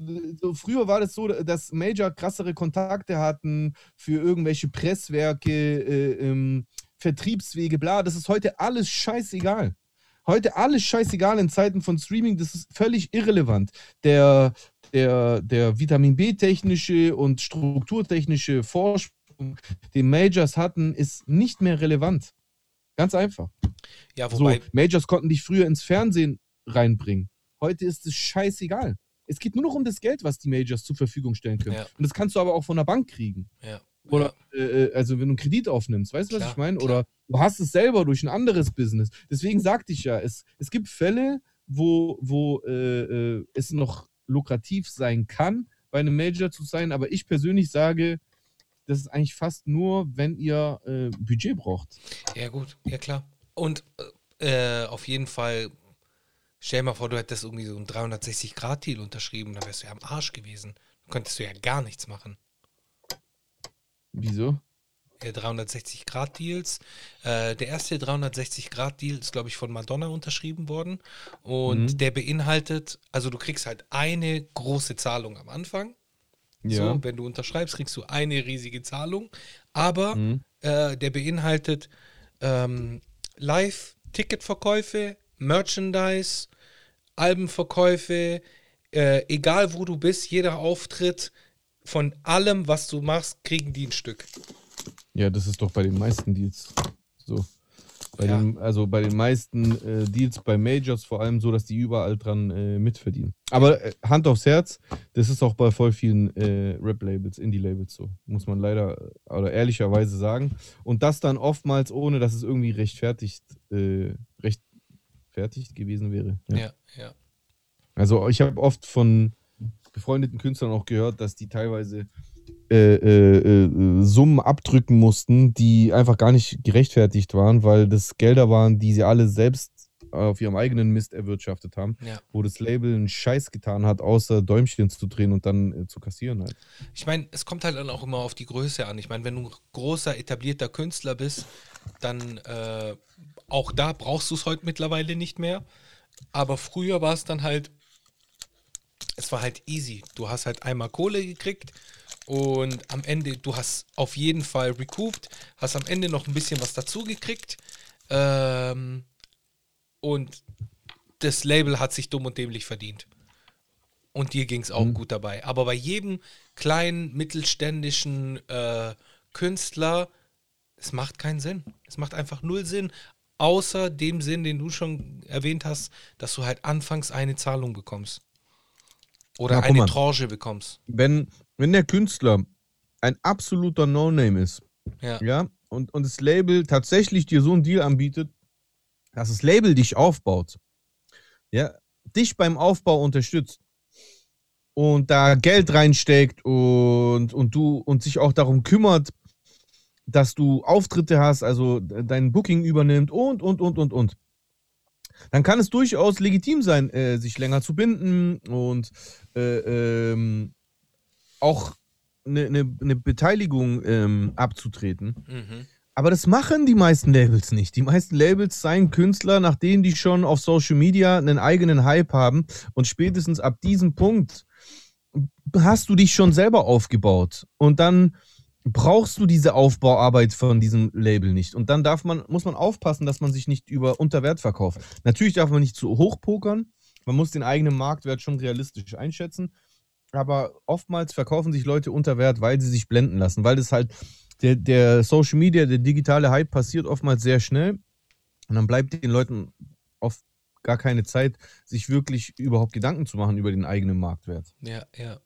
so früher war das so, dass Major krassere Kontakte hatten für irgendwelche Presswerke, äh, ähm, Vertriebswege, bla. Das ist heute alles scheißegal. Heute alles scheißegal in Zeiten von Streaming, das ist völlig irrelevant. Der, der, der Vitamin B-technische und strukturtechnische Vorsprung, den Majors hatten, ist nicht mehr relevant. Ganz einfach. Ja, So, wobei, Majors konnten dich früher ins Fernsehen reinbringen. Heute ist es scheißegal. Es geht nur noch um das Geld, was die Majors zur Verfügung stellen können. Ja. Und das kannst du aber auch von der Bank kriegen. ja. Oder äh, also wenn du einen Kredit aufnimmst, weißt du, was ich meine? Oder du hast es selber durch ein anderes Business. Deswegen sagte ich ja, es, es gibt Fälle, wo, wo äh, äh, es noch lukrativ sein kann, bei einem Major zu sein, aber ich persönlich sage, das ist eigentlich fast nur, wenn ihr äh, Budget braucht. Ja, gut, ja klar. Und äh, auf jeden Fall, stell dir mal vor, du hättest irgendwie so einen 360-Grad-Deal unterschrieben, dann wärst du ja am Arsch gewesen. Dann könntest du ja gar nichts machen. Wieso? Äh, 360-Grad-Deals. Äh, der erste 360-Grad-Deal ist, glaube ich, von Madonna unterschrieben worden. Und Mhm. der beinhaltet, also du kriegst halt eine große Zahlung am Anfang. Ja. So, wenn du unterschreibst, kriegst du eine riesige Zahlung. Aber Mhm. äh, der beinhaltet ähm, Live-Ticketverkäufe, Merchandise, Albenverkäufe, äh, egal wo du bist, jeder Auftritt, von allem, was du machst, kriegen die ein Stück. Ja, das ist doch bei den meisten Deals so. Bei Ja. den, also bei den meisten äh, Deals bei Majors vor allem so, dass die überall dran äh, mitverdienen. Aber äh, Hand aufs Herz, das ist auch bei voll vielen äh, Rap-Labels, Indie-Labels so. Muss man leider äh, oder ehrlicherweise sagen. Und das dann oftmals, ohne dass es irgendwie rechtfertigt, äh, rechtfertigt gewesen wäre. Ja, ja. Also ich habe oft von befreundeten Künstlern auch gehört, dass die teilweise äh, äh, äh, Summen abdrücken mussten, die einfach gar nicht gerechtfertigt waren, weil das Gelder waren, die sie alle selbst auf ihrem eigenen Mist erwirtschaftet haben, Ja. wo das Label einen Scheiß getan hat, außer Däumchen zu drehen und dann äh, zu kassieren halt. Ich meine, es kommt halt dann auch immer auf die Größe an. Ich meine, wenn du ein großer, etablierter Künstler bist, dann äh, auch da brauchst du es heute mittlerweile nicht mehr. Aber früher war es dann halt, es war halt easy. Du hast halt einmal Kohle gekriegt und am Ende, du hast auf jeden Fall recouped, hast am Ende noch ein bisschen was dazu gekriegt. Ähm, und das Label hat sich dumm und dämlich verdient. Und dir ging es auch gut dabei. Aber bei jedem kleinen, mittelständischen äh, Künstler, es macht keinen Sinn. Es macht einfach null Sinn. Außer dem Sinn, den du schon erwähnt hast, dass du halt anfangs eine Zahlung bekommst. Oder Na, eine. Tranche bekommst. Wenn, wenn der Künstler ein absoluter No-Name ist, Ja. ja, und, und das Label tatsächlich dir so einen Deal anbietet, dass das Label dich aufbaut, ja, dich beim Aufbau unterstützt und da Geld reinsteckt und, und du und sich auch darum kümmert, dass du Auftritte hast, also dein Booking übernimmt und, und, und, und, und. Dann kann es durchaus legitim sein, äh, sich länger zu binden und äh, ähm, auch eine ne, ne Beteiligung ähm, abzutreten. Mhm. Aber das machen die meisten Labels nicht. Die meisten Labels seien Künstler, nachdem die schon auf Social Media einen eigenen Hype haben. Und spätestens ab diesem Punkt hast du dich schon selber aufgebaut. Und dann brauchst du diese Aufbauarbeit von diesem Label nicht. Und dann darf man, muss man aufpassen, dass man sich nicht über Unterwert verkauft. Natürlich darf man nicht zu hoch pokern. Man muss den eigenen Marktwert schon realistisch einschätzen. Aber oftmals verkaufen sich Leute unter Wert, weil sie sich blenden lassen, weil das halt der, der Social Media, der digitale Hype passiert oftmals sehr schnell und dann bleibt den Leuten oft gar keine Zeit, sich wirklich überhaupt Gedanken zu machen über den eigenen Marktwert. Ja, ja.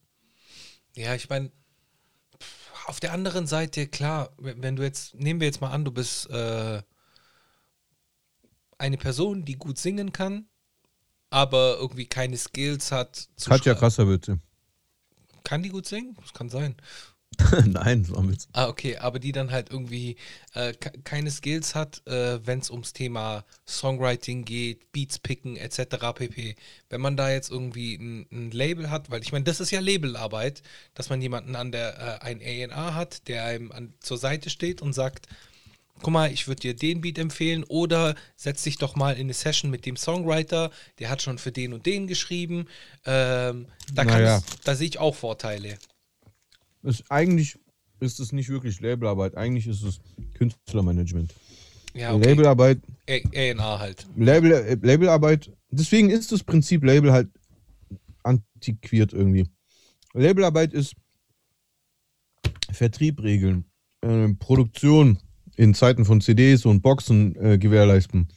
Ja, ich meine, auf der anderen Seite, klar, wenn du jetzt, nehmen wir jetzt mal an, du bist äh, eine Person, die gut singen kann, aber irgendwie keine Skills hat. zu Katja schrei- Krasserwitze. Kann die gut singen? Das kann sein. Nein, ein Witz. Ah, okay, aber die dann halt irgendwie äh, ke- keine Skills hat, äh, wenn es ums Thema Songwriting geht, Beats picken etc. pp. Wenn man da jetzt irgendwie ein, ein Label hat, weil ich meine, das ist ja Labelarbeit, dass man jemanden an der äh, ein A&R hat, der einem an, zur Seite steht und sagt, guck mal, ich würde dir den Beat empfehlen oder setz dich doch mal in eine Session mit dem Songwriter, der hat schon für den und den geschrieben. Ähm, da Naja. da sehe ich auch Vorteile. Ist, eigentlich ist es nicht wirklich Labelarbeit, eigentlich ist es Künstlermanagement. Ja, okay. Labelarbeit, A&R halt. Label, äh, Labelarbeit, deswegen ist das Prinzip Label halt antiquiert irgendwie. Labelarbeit ist Vertrieb regeln, äh, Produktion in Zeiten von CDs und Boxen äh, gewährleisten.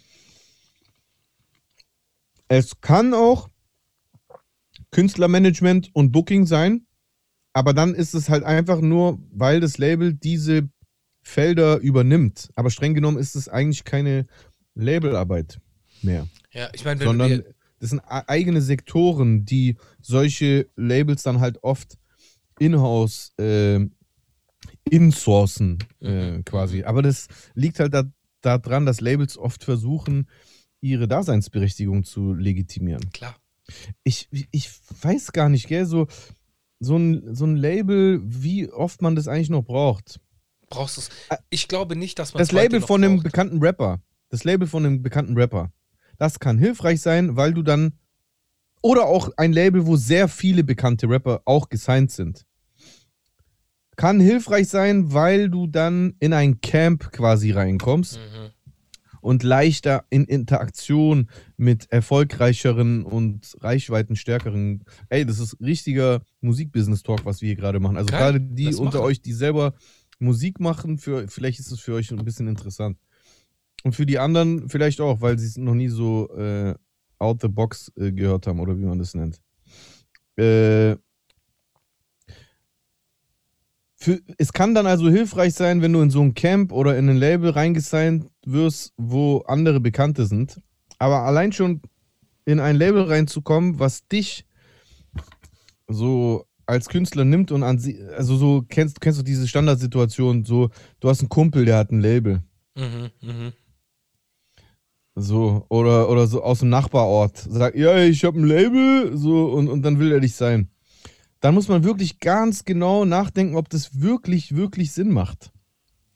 Es kann auch Künstlermanagement und Booking sein, aber dann ist es halt einfach nur, weil das Label diese Felder übernimmt. Aber streng genommen ist es eigentlich keine Labelarbeit mehr, Ja, ich meine, sondern das sind e- eigene Sektoren, die solche Labels dann halt oft in-house äh, insourcen äh, Mhm. quasi. Aber das liegt halt da- daran, dass Labels oft versuchen, ihre Daseinsberechtigung zu legitimieren. klar, Ich, ich weiß gar nicht, gell, so, so, ein, so ein Label, wie oft man das eigentlich noch braucht. brauchst du es. Ich glaube nicht, dass man Das Label von einem bekannten Rapper. Das Label von einem bekannten Rapper. Das kann hilfreich sein, weil du dann. Oder auch ein Label, wo sehr viele bekannte Rapper auch gesigned sind. Kann hilfreich sein, weil du dann in ein Camp quasi reinkommst Mhm. und leichter in Interaktion mit erfolgreicheren und reichweitenstärkeren. Ey, das ist richtiger Musikbusiness-Talk, was wir hier gerade machen. Also Geil, gerade die unter euch, die selber Musik machen, für, vielleicht ist es für euch ein bisschen interessant. Und für die anderen vielleicht auch, weil sie es noch nie so äh, out the box äh, gehört haben oder wie man das nennt. Äh, für, es kann dann also hilfreich sein, wenn du in so ein Camp oder in ein Label reingesigned wirst, wo andere Bekannte sind. Aber allein schon in ein Label reinzukommen, was dich so als Künstler nimmt und an sie, also so kennst, kennst du diese Standardsituation, so, du hast einen Kumpel, der hat ein Label. Mhm. Mhm. So, oder, oder so aus dem Nachbarort. Sagt, ja, ich habe ein Label, so, und, und dann will er dich sein. Dann muss man wirklich ganz genau nachdenken, ob das wirklich, wirklich Sinn macht.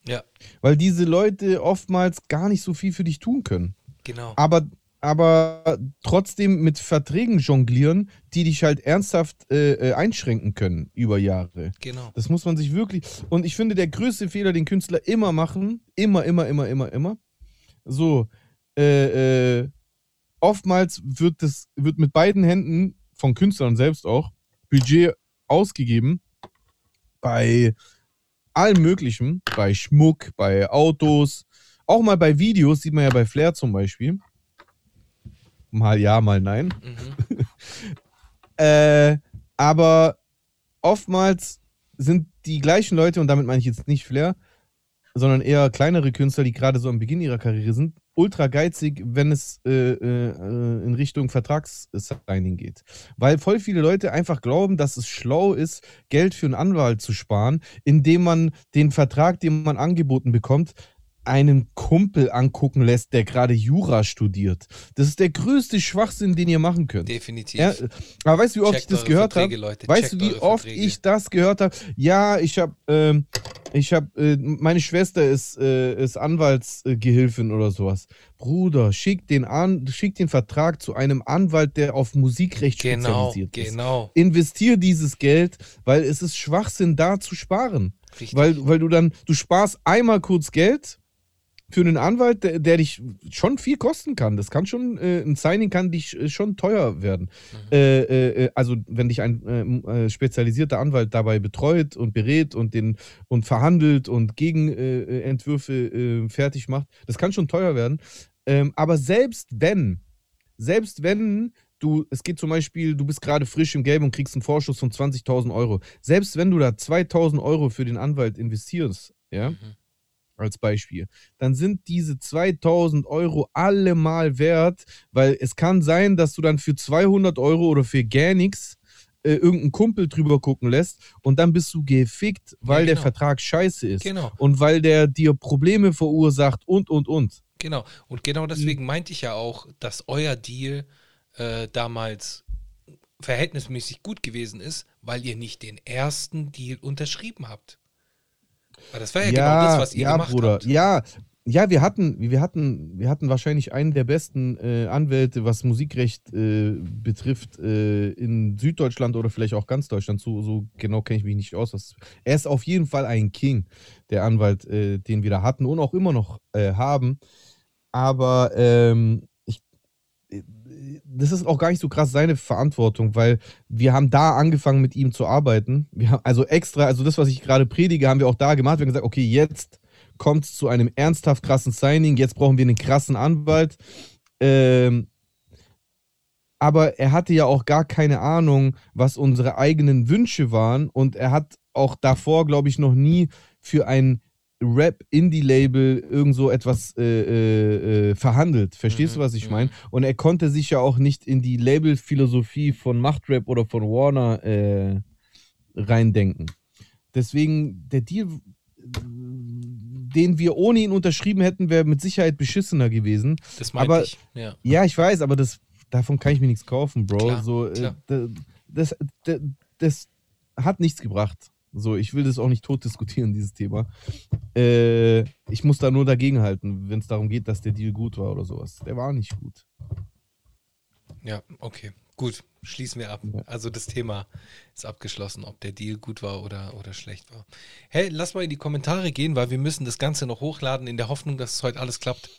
Ja, Weil diese Leute oftmals gar nicht so viel für dich tun können. genau. Aber, aber trotzdem mit Verträgen jonglieren, die dich halt ernsthaft äh, äh, einschränken können über Jahre. Genau. Das muss man sich wirklich. Und ich finde, der größte Fehler, den Künstler immer machen, immer, immer, immer, immer, immer, so, äh, äh, oftmals wird das, wird mit beiden Händen von Künstlern selbst auch Budget ausgegeben bei allem Möglichen, bei Schmuck, bei Autos, auch mal bei Videos, sieht man ja bei Flair zum Beispiel. Mal ja, mal nein. Mhm. Äh, aber oftmals sind die gleichen Leute, und damit meine ich jetzt nicht Flair, sondern eher kleinere Künstler, die gerade so am Beginn ihrer Karriere sind, ultra geizig, wenn es äh, äh, in Richtung Vertragssigning geht. Weil voll viele Leute einfach glauben, dass es schlau ist, Geld für einen Anwalt zu sparen, indem man den Vertrag, den man angeboten bekommt, einen Kumpel angucken lässt, der gerade Jura studiert. Das ist der größte Schwachsinn, den ihr machen könnt. Definitiv. Ja, aber weißt du, wie oft Checkt ich das gehört habe? Weißt Checkt du, wie oft Verträge. ich das gehört habe? Ja, ich habe, ähm, ich habe, äh, meine Schwester ist, äh, ist Anwaltsgehilfin oder sowas. Bruder, schick den an, schick den Vertrag zu einem Anwalt, der auf Musikrecht Genau, spezialisiert ist. genau. Investier dieses Geld, weil es ist Schwachsinn, da zu sparen. Richtig. Weil, weil du dann, du sparst einmal kurz Geld für einen Anwalt, der, der dich schon viel kosten kann. Das kann schon, äh, ein Signing kann dich äh, schon teuer werden. Äh, äh, äh, also wenn dich ein äh, äh, spezialisierter Anwalt dabei betreut und berät und den und verhandelt und Gegenentwürfe Entwürfe, fertig macht, das kann schon teuer werden. Ähm, aber selbst wenn, selbst wenn du, es geht zum Beispiel, du bist gerade frisch im Game und kriegst einen Vorschuss von 20.000 Euro. Selbst wenn du da 2.000 Euro für den Anwalt investierst, ja, Mhm. Als Beispiel, dann sind diese 2000 Euro allemal wert, weil es kann sein, dass du dann für 200 Euro oder für gar nichts äh, irgendeinen Kumpel drüber gucken lässt und dann bist du gefickt, weil der genau. Vertrag scheiße ist Genau. und weil der dir Probleme verursacht und, und, und. Genau. Und genau deswegen meinte ich ja auch, dass euer Deal äh, damals verhältnismäßig gut gewesen ist, weil ihr nicht den ersten Deal unterschrieben habt. Weil das war ja, genau das, was ihr ja, gemacht Bruder. habt. Ja, ja, wir hatten, wir hatten, wir hatten wahrscheinlich einen der besten äh, Anwälte, was Musikrecht äh, betrifft, äh, in Süddeutschland oder vielleicht auch ganz Deutschland. So, so genau kenne ich mich nicht aus. Was, er ist auf jeden Fall ein King, der Anwalt, äh, den wir da hatten und auch immer noch äh, haben. Aber ähm, äh, das ist auch gar nicht so krass seine Verantwortung, weil wir haben da angefangen mit ihm zu arbeiten. Wir haben also extra, also das, was ich gerade predige, haben wir auch da gemacht. Wir haben gesagt, okay, jetzt kommt es zu einem ernsthaft krassen Signing, jetzt brauchen wir einen krassen Anwalt. Ähm, aber er hatte ja auch gar keine Ahnung, was unsere eigenen Wünsche waren und er hat auch davor, glaube ich, noch nie für ein Rap-Indie-Label irgend so etwas äh, äh, äh, verhandelt. Verstehst Mhm, du, was ich mhm. meine? Und er konnte sich ja auch nicht in die Label-Philosophie von Machtrap oder von Warner äh, reindenken. Deswegen, der Deal, den wir ohne ihn unterschrieben hätten, wäre mit Sicherheit beschissener gewesen. Das meinte Aber- ich. Ja. Ja, ich weiß, aber das, davon kann ich mir nichts kaufen, Bro. Klar, so, äh, klar. da- das, das, das hat nichts gebracht. So, ich will das auch nicht tot diskutieren, dieses Thema. Äh, ich muss da nur dagegenhalten, wenn es darum geht, dass der Deal gut war oder sowas. Der war nicht gut. Ja, okay. Gut, schließen wir ab. Ja. Also das Thema ist abgeschlossen, ob der Deal gut war oder, oder schlecht war. Hey, lass mal in die Kommentare gehen, weil wir müssen das Ganze noch hochladen in der Hoffnung, dass es heute alles klappt.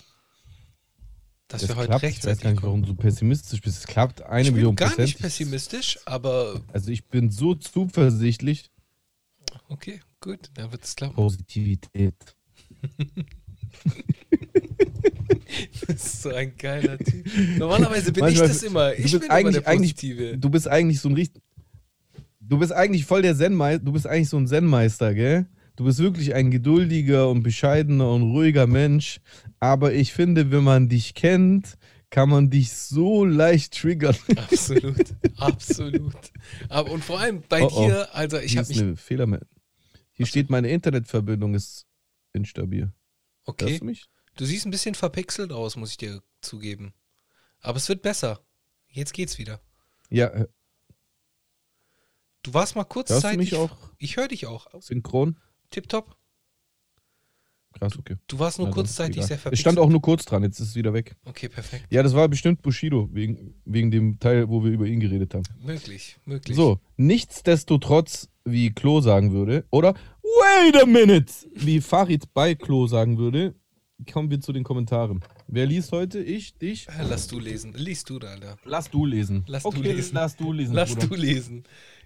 Dass Das wir heute klappt. Ich weiß rechtzeitig gar nicht, warum du pessimistisch bist. Es klappt eine ich bin Million gar Prozent. nicht pessimistisch, aber Also ich bin so zuversichtlich. Okay, gut, dann wird es klappen. Positivität. Das ist so ein geiler Typ. Normalerweise bin Manchmal- ich das immer. du Ich bist bin immer eigentlich- der eigentlich- Positive. Du bist eigentlich so ein richtig. Du bist eigentlich voll der Zen-Meister. Du bist eigentlich so ein Zen-Meister, gell? Du bist wirklich ein geduldiger und bescheidener und ruhiger Mensch. Aber ich finde, wenn man dich kennt, kann man dich so leicht triggern. Absolut, absolut. Aber und vor allem bei Oh, oh. dir, also ich habe mich. eine Fehler. Hier steht, meine Internetverbindung ist instabil. Okay. Du mich? Du siehst ein bisschen verpixelt aus, muss ich dir zugeben. Aber es wird besser. Jetzt geht's wieder. Ja, äh, Du warst mal kurzzeitig. Ich höre dich auch. synchron. Tipptopp. Krass, okay. Du warst nur Ja, kurzzeitig sehr verpixelt. stand auch nur kurz dran, jetzt ist es wieder weg. Okay, perfekt. Ja, das war bestimmt Bushido, wegen, wegen dem Teil, wo wir über ihn geredet haben. Möglich, möglich. So, nichtsdestotrotz, wie Klo sagen würde, oder wait a minute, wie Farid bei Klo sagen würde, kommen wir zu den Kommentaren. Wer liest heute? Ich, dich? Äh, Lass du lesen. Liest du, Alter. Lass du lesen. Lass du okay, lesen. lass du lesen. Lass Bruder. du lesen.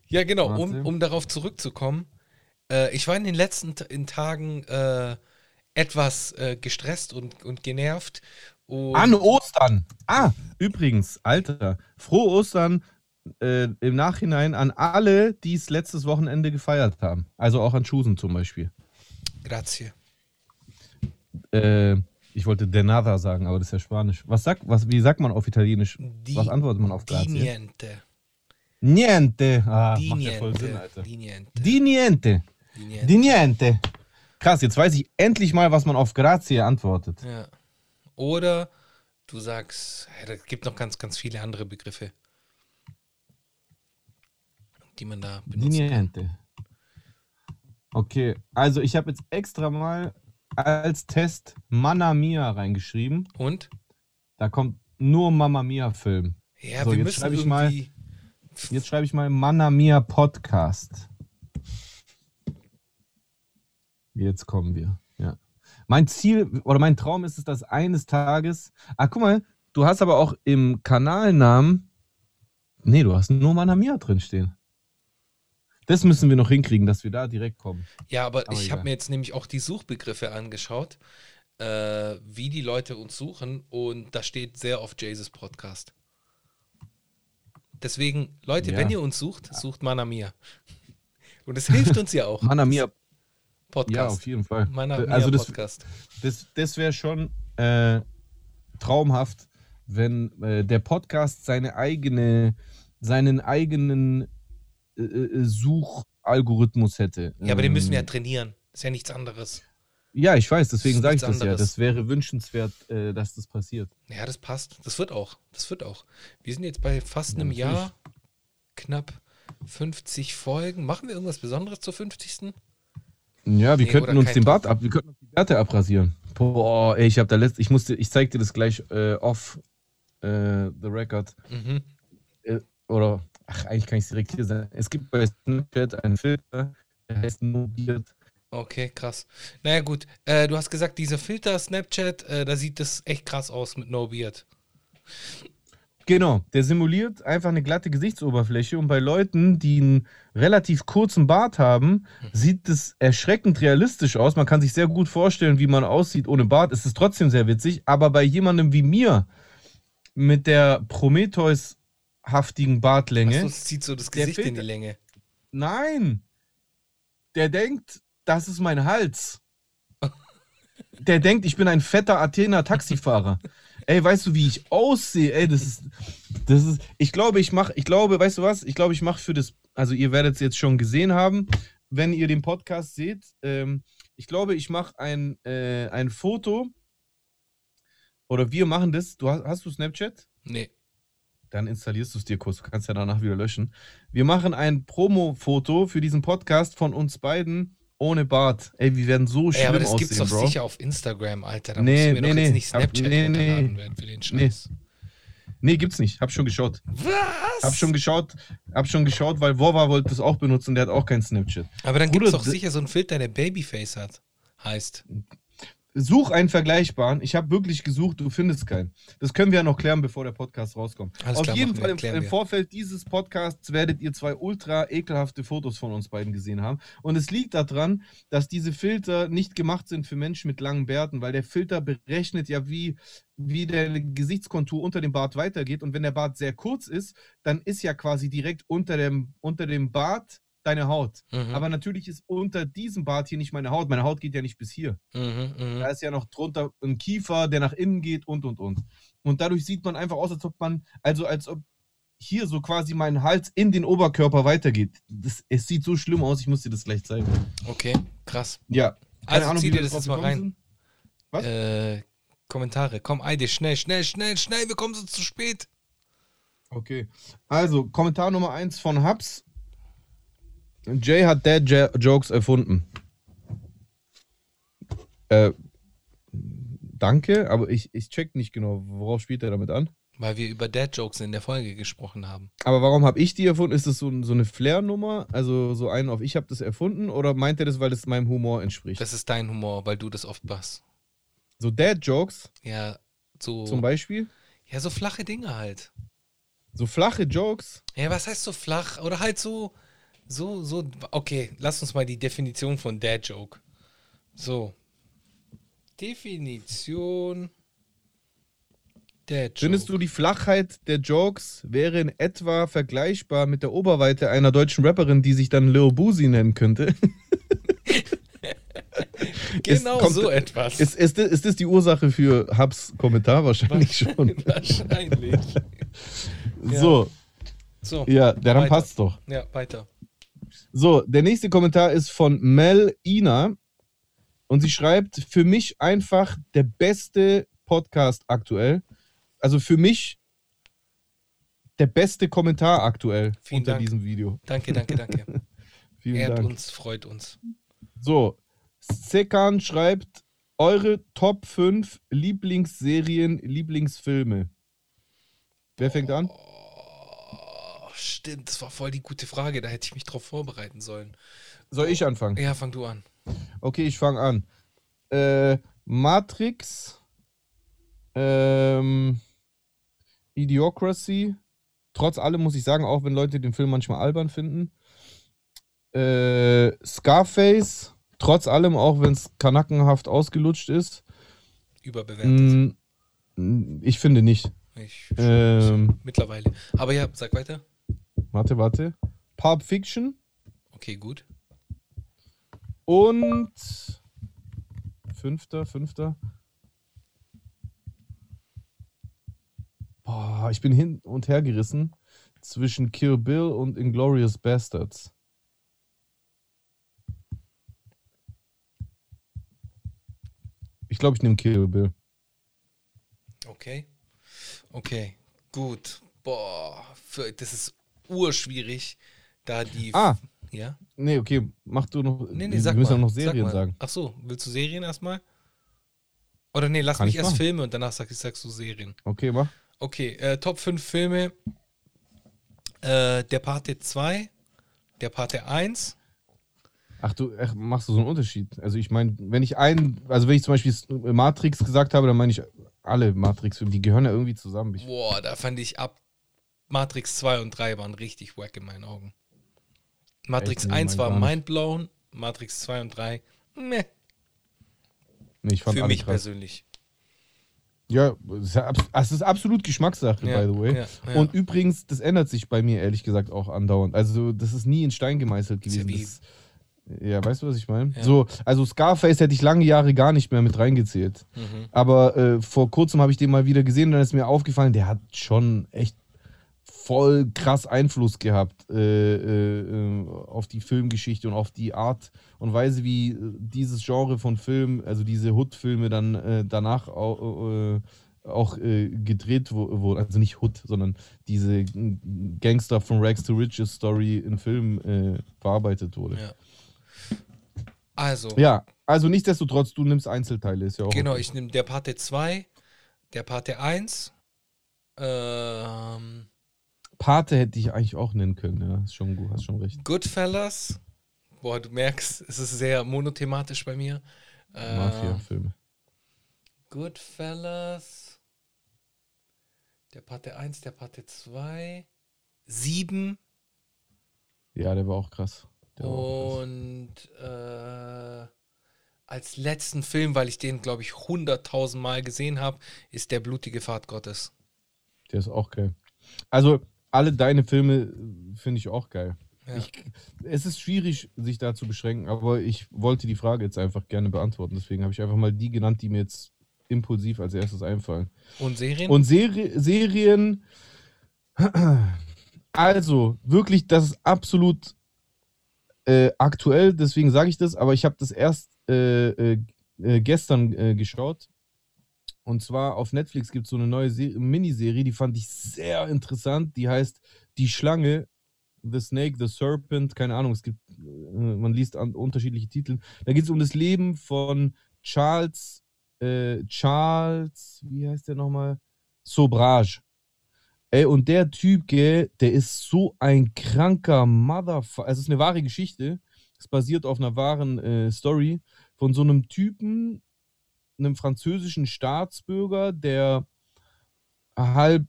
Ja, genau, um, um darauf zurückzukommen. Äh, ich war in den letzten in Tagen äh, etwas äh, gestresst und, und genervt. Und An Ostern. Ah, übrigens, Alter, frohe Ostern äh, im Nachhinein an alle, die es letztes Wochenende gefeiert haben. Also auch an Schusen zum Beispiel. Grazie. Äh, ich wollte de nada sagen, aber das ist ja Spanisch. Was sagt, was, wie sagt man auf Italienisch? Di- was antwortet man auf Di Grazie? niente. Niente. Ah, Di macht ja voll niente. Sinn, Alter. Di niente. Di niente. Di niente. Di niente. Krass, jetzt weiß ich endlich mal, was man auf Grazie antwortet. Ja. Oder du sagst, ja, da gibt noch ganz, ganz viele andere Begriffe, die man da kann. niente. Okay, also ich habe jetzt extra mal als Test Mamma Mia reingeschrieben. Und? Da kommt nur Mamma Mia Film. Ja, So, wir jetzt müssen schreibe ich mal-. Jetzt schreibe ich mal Mamma Mia Podcast. Jetzt kommen wir. Ja. Mein Ziel oder mein Traum ist es, dass eines Tages. Ah, guck mal, du hast aber auch im Kanalnamen. Nee, du hast nur Mamma Mia drinstehen. Das müssen wir noch hinkriegen, dass wir da direkt kommen. Ja, aber, Aber ich habe mir jetzt nämlich auch die Suchbegriffe angeschaut, äh, wie die Leute uns suchen und da steht sehr auf Jesus Podcast. Deswegen, Leute, Ja. wenn ihr uns sucht, sucht Mana Mia. Und es hilft uns ja auch. Mamma Mia, ja, Podcast. auf jeden Fall. Mana Mia also das, Podcast. das, das wäre schon äh, traumhaft, wenn äh, der Podcast seine eigene, seinen eigenen äh, äh, Suchalgorithmus hätte. Ja, aber den müssen wir ja Ähm, trainieren. Ist ja nichts anderes. Ja, ich weiß, deswegen sage ich das ja. anderes. Das wäre wünschenswert, äh, dass das passiert. Ja, das passt. Das wird auch. Das wird auch. Wir sind jetzt bei fast Ja, einem. Jahr, knapp 50 Folgen. Machen wir irgendwas Besonderes zur 50. Ja, wir Nee, könnten uns den Bart ab, wir könnten uns die Bärte abrasieren. Boah, ey, ich habe da letzt, ich musste, ich zeig dir das gleich äh, off äh, the record. Mhm. äh, oder ach, eigentlich kann ich es direkt hier sagen. Es gibt bei Snapchat einen Filter, der heißt No Beard. Okay, krass. Naja, gut. Äh, du hast gesagt, dieser Filter Snapchat, äh, da sieht das echt krass aus mit No Beard. Genau, der simuliert einfach eine glatte Gesichtsoberfläche und bei Leuten, die einen relativ kurzen Bart haben, sieht es erschreckend realistisch aus. Man kann sich sehr gut vorstellen, wie man aussieht ohne Bart. Es ist trotzdem sehr witzig, aber bei jemandem wie mir mit der Prometheus-haftigen Bartlänge, es zieht so das Gesicht in die Länge. nein, der denkt, das ist mein Hals. der denkt, ich bin ein fetter Athener Taxifahrer. Ey, weißt du, wie ich aussehe? Ey, das ist, das ist, ich glaube, ich mache, ich glaube, weißt du was? Ich glaube, ich mache für das, also ihr werdet es jetzt schon gesehen haben, wenn ihr den Podcast seht. Ähm, ich glaube, ich mache ein, äh, ein Foto oder wir machen das. Du hast, hast du Snapchat? Nee. Dann installierst du es dir kurz. Du kannst ja danach wieder löschen. Wir machen ein Promo-Foto für diesen Podcast von uns beiden ohne Bart. Ey, wir werden so schlimm Ey, aber das aussehen, gibt's doch Bro. sicher auf Instagram, Alter. Da Nee, musst du mir nee, doch nee. jetzt nicht Hab- Snapchat nee, nee. werden für den Scheiß. Nee, gibt's nicht. Hab schon geschaut. Was? Hab schon geschaut, hab schon geschaut, weil Wova wollte das auch benutzen, der hat auch kein Snapchat. aber dann gibt's Bruder, doch sicher so einen Filter, der Babyface hat. Heißt. Such einen vergleichbaren. Ich habe wirklich gesucht, du findest keinen. Das können wir ja noch klären, bevor der Podcast rauskommt. Alles Auf klar, jeden machen wir, Fall im, im. Vorfeld dieses Podcasts werdet ihr zwei ultra ekelhafte Fotos von uns beiden gesehen haben. Und es liegt daran, dass diese Filter nicht gemacht sind für Menschen mit langen Bärten, weil der Filter berechnet ja, wie, wie der Gesichtskontur unter dem Bart weitergeht. Und wenn der Bart sehr kurz ist, dann ist ja quasi direkt unter dem, unter dem Bart deine Haut. Mhm. Aber natürlich ist unter diesem Bart hier nicht meine Haut. Meine Haut geht ja nicht bis hier. Mhm, mhm. Da ist ja noch drunter ein Kiefer, der nach innen geht und und und. Und dadurch sieht man einfach aus, als ob man, also als ob hier so quasi mein Hals in den Oberkörper weitergeht. Das, es sieht so schlimm aus, ich muss dir das gleich zeigen. Okay, krass. Ja. Also zieh wie dir das jetzt mal rein. sind. Was? Äh, Kommentare. Komm, Eide, schnell, schnell, schnell, schnell, wir kommen so zu spät. Okay. Also, Kommentar Nummer 1 von Hubs. Jay hat Dad Jokes erfunden. Äh, danke, aber ich, ich check nicht genau, worauf spielt er damit an. Weil wir über Dad-Jokes in der Folge gesprochen haben. Aber warum habe ich die erfunden? Ist das so, so eine Flair-Nummer? Also so einen auf ich habe das erfunden? Oder meint er das, weil es meinem Humor entspricht? Das ist dein Humor, weil du das oft machst. so Dad-Jokes Ja, so. zum Beispiel? Ja, so flache Dinge halt. So flache Jokes? Ja, was heißt so flach? Oder halt so, so, so. Okay, lass uns mal die Definition von Dad-Joke. So. Definition. Findest du, die Flachheit der Jokes wäre in etwa vergleichbar mit der Oberweite einer deutschen Rapperin, die sich dann Lil Boozy nennen könnte? Genau kommt- so etwas. Ist, ist, das- ist das die Ursache für Hubs Kommentar? Wahrscheinlich schon. Wahrscheinlich. Ja. So, So. ja, der dann Weiter. passt doch. Ja, weiter. So, der nächste Kommentar ist von Mel Ina. Und sie schreibt, für mich einfach der beste Podcast aktuell. Also für mich der beste Kommentar aktuell Vielen unter Dank. diesem Video. Danke, danke, danke. Vielen Ehrt Dank. uns, freut uns. So, Sekan schreibt, eure Top 5 Lieblingsserien, Lieblingsfilme. Wer fängt an? Oh, stimmt, das war voll die gute Frage. Da hätte ich mich drauf vorbereiten sollen. Soll ich anfangen? Ja, fang du an. Okay, ich fange an. Äh, Matrix, ähm, Idiocracy, trotz allem muss ich sagen, auch wenn Leute den Film manchmal albern finden. Äh, Scarface, trotz allem, auch wenn es kanackenhaft ausgelutscht ist. Überbewertet. Mm, ich finde nicht. Ich, Ähm, mittlerweile. Aber ja, sag weiter. Warte, warte. Pulp Fiction Okay, gut. und fünfter, fünfter. Boah, ich bin hin und her gerissen zwischen Kill Bill und Inglorious Bastards. Ich glaube, ich nehme Kill Bill. Okay. Okay, gut. Boah, für, das ist urschwierig, da die. Ah. Ja? Nee, okay, mach du noch. Nee, nee, wir sag müssen mal. noch sag Serien mal. sagen. Ach so, willst du Serien erstmal? Oder nee, lass Kann mich ich erst machen. Filme und danach sag, sagst du Serien. Okay, mach. Okay, äh, Top 5 Filme. Äh, der Pate 2, der Pate 1. Ach du, ach, machst du so einen Unterschied? Also ich meine, wenn ich einen, also wenn ich zum Beispiel Matrix gesagt habe, dann meine ich alle Matrix-Filme, die gehören ja irgendwie zusammen. Ich, Boah, da fand ich ab Matrix 2 und 3 waren richtig wack in meinen Augen. Matrix Echt? Nee, 1 mein war mindblown, Matrix 2 und 3, meh, nee, ich fand für mich krass. persönlich. Ja, es ist, absolut Geschmackssache, Ja, by the way. ja, ja. Und übrigens, das ändert sich bei mir ehrlich gesagt auch andauernd. Also das ist nie in Stein gemeißelt gewesen. Das, Ja, weißt du, was ich meine? Ja. So, also Scarface hätte ich lange Jahre gar nicht mehr mit reingezählt. Mhm. Aber äh, vor kurzem habe ich den mal wieder gesehen und dann ist mir aufgefallen, der hat schon echt voll krass Einfluss gehabt äh, äh, äh, auf die Filmgeschichte und auf die Art und Weise, wie äh, dieses Genre von Film, also diese Hood-Filme dann äh, danach auch, äh, auch äh, gedreht wurden. Also nicht Hood, sondern diese äh, Gangster from Rags to Riches Story in Film äh, verarbeitet wurde. Ja. Also, Ja, also nichtsdestotrotz, du nimmst Einzelteile, ist ja auch. genau, okay. ich nehme der Parte 2, der Parte 1, ähm, Pate hätte ich eigentlich auch nennen können, ja. Ist schon gut, hast schon recht. Goodfellas. Boah, du merkst, es ist sehr monothematisch bei mir. Äh, Mafia-Filme. Goodfellas. Der Parte 1, der Parte 2. 7 Ja, der war auch krass. Der auch krass. und äh, als letzten Film, weil ich den, glaube ich, 100.000 Mal gesehen habe, ist der blutige Pfad Gottes. Der ist auch geil. Also, alle deine Filme äh, finde ich auch geil. Ja. Ich, es ist schwierig, sich da zu beschränken, aber ich wollte die Frage jetzt einfach gerne beantworten. Deswegen habe ich einfach mal die genannt, die mir jetzt impulsiv als erstes einfallen. Und Serien? Und Seri Serien, also wirklich, das ist absolut äh, aktuell, deswegen sage ich das, aber ich habe das erst äh, äh, äh, gestern äh, geschaut. Und zwar auf Netflix gibt es so eine neue Se Miniserie, die fand ich sehr interessant. Die heißt Die Schlange, The Snake, The Serpent, keine Ahnung, es gibt, äh, man liest an unterschiedliche Titel. Da geht es um das Leben von Charles, äh, Charles, wie heißt der nochmal? Sobrage. Ey, und der Typ, gell, der ist so ein kranker Motherfucker. Also, es ist eine wahre Geschichte. Es basiert auf einer wahren äh, Story von so einem Typen, einem französischen Staatsbürger, der halb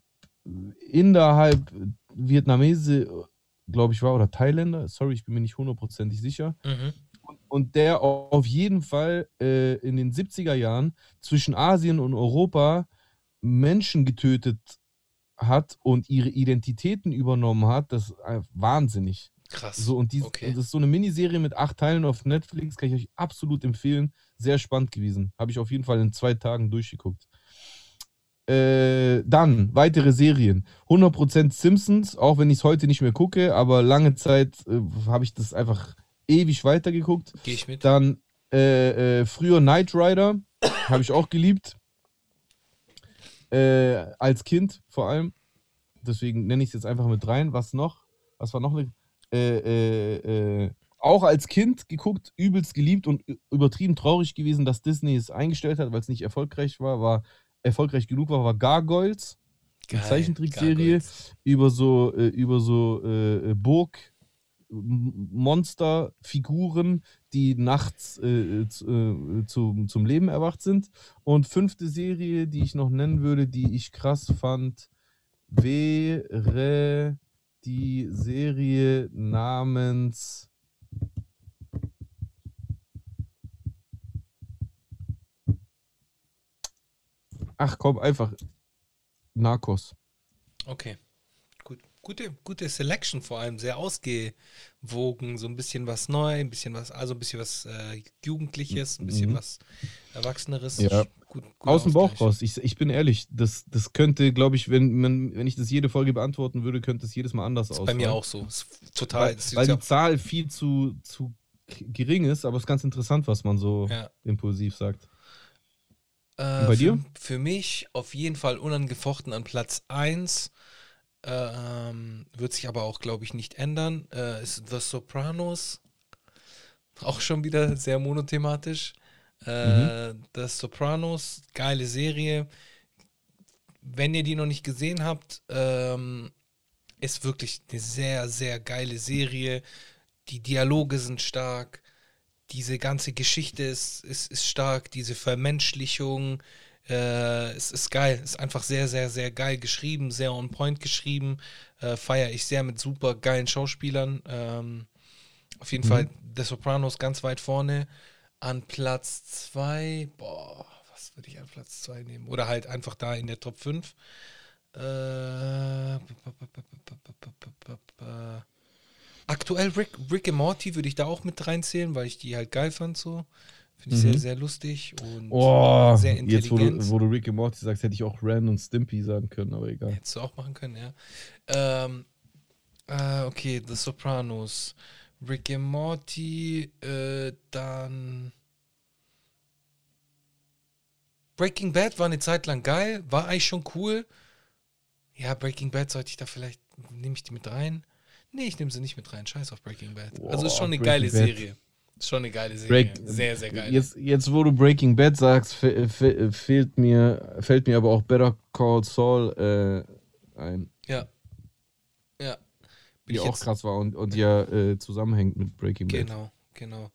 Inder, halb Vietnamese, glaube ich, war, oder Thailänder. Sorry, ich bin mir nicht hundertprozentig sicher. mhm. Und der auf jeden Fall äh, in den 70er Jahren zwischen Asien und Europa Menschen getötet hat und ihre Identitäten übernommen hat, das ist einfach wahnsinnig. Krass. So, und dies, Okay. das ist so eine Miniserie mit acht Teilen auf Netflix, kann ich euch absolut empfehlen. Sehr spannend gewesen. Habe ich auf jeden Fall in zwei Tagen durchgeguckt. Äh, dann weitere Serien. 100% Simpsons, auch wenn ich es heute nicht mehr gucke, aber lange Zeit äh, habe ich das einfach ewig weitergeguckt. Gehe ich mit. Dann äh, äh, früher Knight Rider, habe ich auch geliebt. Äh, als Kind vor allem. Deswegen nenne ich es jetzt einfach mit rein. Was noch? Was war noch eine? Äh, äh, äh, auch als Kind geguckt, übelst geliebt und übertrieben traurig gewesen, dass Disney es eingestellt hat, weil es nicht erfolgreich war, war erfolgreich genug war, war Gargoyles, eine Geil. Zeichentrickserie über so äh, über so äh, äh, Burg Monsterfiguren, die nachts äh, zu, äh, zu, zum Leben erwacht sind. Und fünfte Serie, die ich noch nennen würde, die ich krass fand, wäre die Serie namens Ach komm, einfach Narcos. Okay. Gut. Gute, gute Selection vor allem, sehr ausgewogen, so ein bisschen was neu, ein bisschen was, also ein bisschen was äh, Jugendliches, ein bisschen Mhm. was Erwachseneres. Ja. Gut, Aus dem Bauch raus. Ich, ich bin ehrlich, das, das könnte, glaube ich, wenn, man, wenn ich das jede Folge beantworten würde, könnte es jedes Mal anders aussehen. bei mir auch so. Ist total. Weil, weil die Zahl viel zu, zu gering ist, aber es ist ganz interessant, was man so ja. impulsiv sagt. Äh, bei für, dir? Für mich auf jeden Fall unangefochten an Platz 1. Ähm, wird sich aber auch, glaube ich, nicht ändern. Äh, ist The Sopranos. Auch schon wieder sehr monothematisch. Äh, The Sopranos, geile Serie. Wenn ihr die noch nicht gesehen habt, ähm, ist wirklich eine sehr, sehr geile Serie. Die Dialoge sind stark. Diese ganze Geschichte ist, ist, ist stark. Diese Vermenschlichung. Äh, es ist geil. Ist einfach sehr, sehr, sehr geil geschrieben. Sehr on point geschrieben. Äh, Feiere ich sehr mit super geilen Schauspielern. Ähm, auf jeden Mhm. Fall The Sopranos ganz weit vorne. An Platz 2, boah, was würde ich an Platz 2 nehmen? Oder halt einfach da in der Top 5. Äh, Aktuell Rick, Rick and Morty würde ich da auch mit reinzählen, weil ich die halt geil fand so. Finde ich sehr, sehr lustig und Mhm. Oh, sehr jetzt wo intelligent. du, wo du Rick and Morty sagst, hätte ich auch Ren und Stimpy sagen können, aber egal. Hättest du auch machen können, ja. Ähm, äh, okay, The Sopranos. Rick and Morty, äh, dann Breaking Bad war eine Zeit lang geil, war eigentlich schon cool. Ja, Breaking Bad sollte ich da vielleicht, nehme ich die mit rein? Nee, ich nehme sie nicht mit rein. Scheiß auf Breaking Bad. also ist schon eine Breaking geile Bad. Serie. Ist schon eine geile Serie. Break, sehr, sehr geil. Jetzt, jetzt, wo du Breaking Bad sagst, fe fe fehlt mir, fällt mir aber auch Better Call Saul äh, ein, Ja. Ja. Bin die auch krass war und, und ja äh, zusammenhängt mit Breaking Bad. Genau, genau.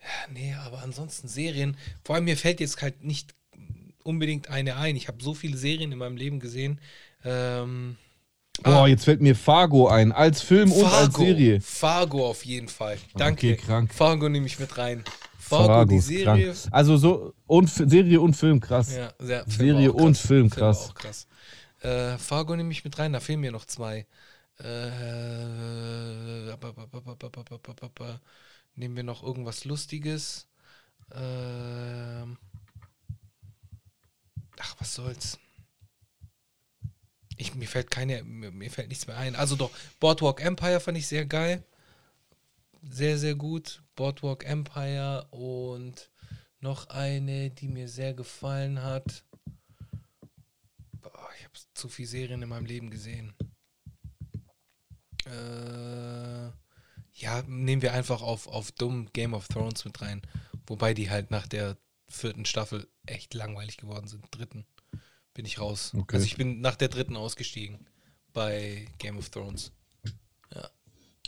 Ja, nee, aber ansonsten Serien, vor allem mir fällt jetzt halt nicht unbedingt eine ein. Ich habe so viele Serien in meinem Leben gesehen. Ähm, Ah. Boah, ah. jetzt fällt mir Fargo ein, als Film Fargo. und als Serie. Fargo auf jeden Fall. Danke. Okay, krank. Fargo nehme ich mit rein. Fargo, Fargo die Serie. Krank. Also so und Serie und Film krass. Ja, sehr, Film Serie und. Film krass. Film krass. Äh, Fargo nehme ich mit rein, da fehlen mir noch zwei. Äh, nehmen wir noch irgendwas Lustiges. Äh, ach, was soll's. Ich, mir fällt keine, mir, mir fällt nichts mehr ein. Also doch, Boardwalk Empire fand ich sehr geil. Sehr, sehr gut. Boardwalk Empire und noch eine, die mir sehr gefallen hat. Boah, ich habe zu viele Serien in meinem Leben gesehen. Äh, ja, nehmen wir einfach auf, auf dumm Game of Thrones mit rein. Wobei die halt nach der vierten Staffel echt langweilig geworden sind. Dritten bin ich raus. Okay. Also ich bin nach der dritten ausgestiegen bei Game of Thrones.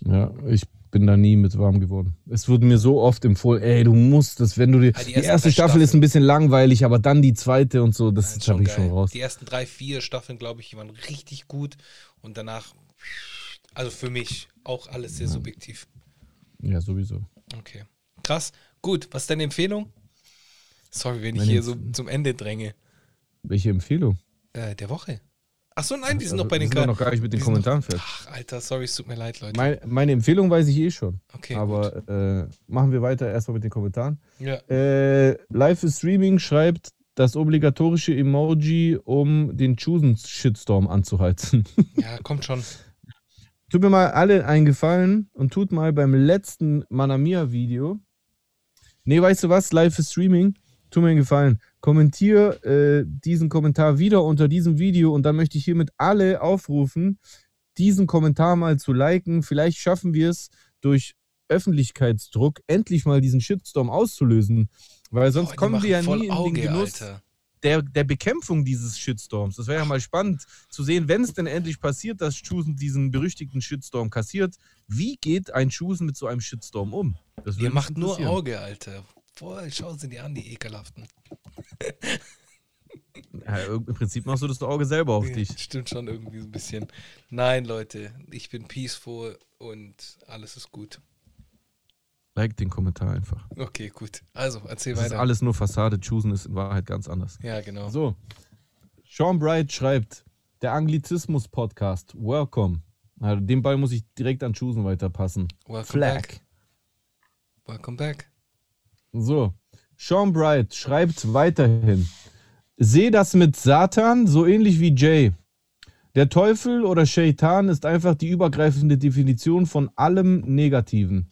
Ja, ich bin da nie mit warm geworden. Es wurde mir so oft empfohlen, ey, du musst das, wenn du die, Ah, die die, erste drei Staffel ist ein bisschen langweilig, aber dann die zweite und so, das habe ich schon raus. Die ersten drei, vier Staffeln, glaube ich, waren richtig gut. Und danach, also für mich auch alles sehr subjektiv. Ja, sowieso. Okay. Krass. Gut, was ist deine Empfehlung? Sorry, wenn ich Meine hier so zum Ende dränge. Welche Empfehlung? Äh, der Woche. Ach so, nein, wir sind Also, noch bei den Ka- noch gar nicht mit den Kommentaren fertig. Ach, Alter, sorry, es tut mir leid, Leute. Mein, meine Empfehlung weiß ich eh schon. okay, aber äh, machen wir weiter erstmal mit den Kommentaren. Ja. Äh, Live is Streaming schreibt das obligatorische Emoji, um den Chosen-Shitstorm anzuheizen. ja, kommt schon. Tut mir mal alle einen Gefallen und tut mal beim letzten Manamia-Video. Nee, weißt du was? Live Streaming. Tu mir einen Gefallen. Kommentier äh, diesen Kommentar wieder unter diesem Video und dann möchte ich hiermit alle aufrufen, diesen Kommentar mal zu liken. Vielleicht schaffen wir es durch Öffentlichkeitsdruck endlich mal diesen Shitstorm auszulösen. Weil sonst die kommen wir ja nie in Auge, den Genuss der, der Bekämpfung dieses Shitstorms. Das wäre ja mal spannend zu sehen, wenn es denn endlich passiert, dass Chusen diesen berüchtigten Shitstorm kassiert. Wie geht ein Chusen mit so einem Shitstorm um? Ihr macht nur. Auge, Alter. Boah, schauen Sie die an, die ekelhaften. Ja, Im Prinzip machst du das Auge selber auf Ja, dich. Stimmt schon irgendwie so ein bisschen. Nein, Leute, ich bin peaceful und alles ist gut. Like den Kommentar einfach. Okay, gut. Also, erzähl Das ist weiter. alles nur Fassade. Chusen ist in Wahrheit ganz anders. Ja, genau. So. Sean Bright schreibt, der Anglizismus-Podcast. Welcome. Also den Ball muss ich direkt an Chusen weiterpassen. Welcome Flag. back. Welcome back. So, Sean Bright schreibt weiterhin: Sehe das mit Satan so ähnlich wie Jay. Der Teufel oder Shaitan ist einfach die übergreifende Definition von allem Negativen.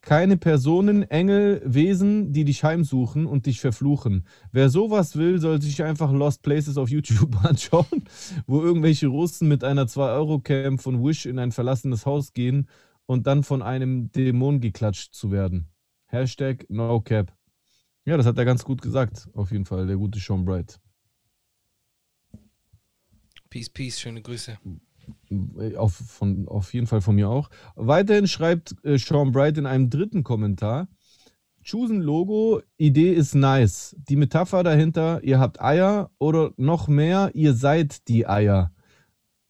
Keine Personen, Engel, Wesen, die dich heimsuchen und dich verfluchen. Wer sowas will, soll sich einfach Lost Places auf YouTube anschauen, wo irgendwelche Russen mit einer 2-Euro-Cam von Wish in ein verlassenes Haus gehen und dann von einem Dämon geklatscht zu werden. Hashtag NoCap. Ja, das hat er ganz gut gesagt, auf jeden Fall, der gute Sean Bright. Peace, peace, schöne Grüße. Äh, Auf, von, auf jeden Fall von mir auch. Weiterhin schreibt äh, Sean Bright in einem dritten Kommentar: Chosen Logo, Idee ist nice. Die Metapher dahinter, ihr habt Eier oder noch mehr, ihr seid die Eier.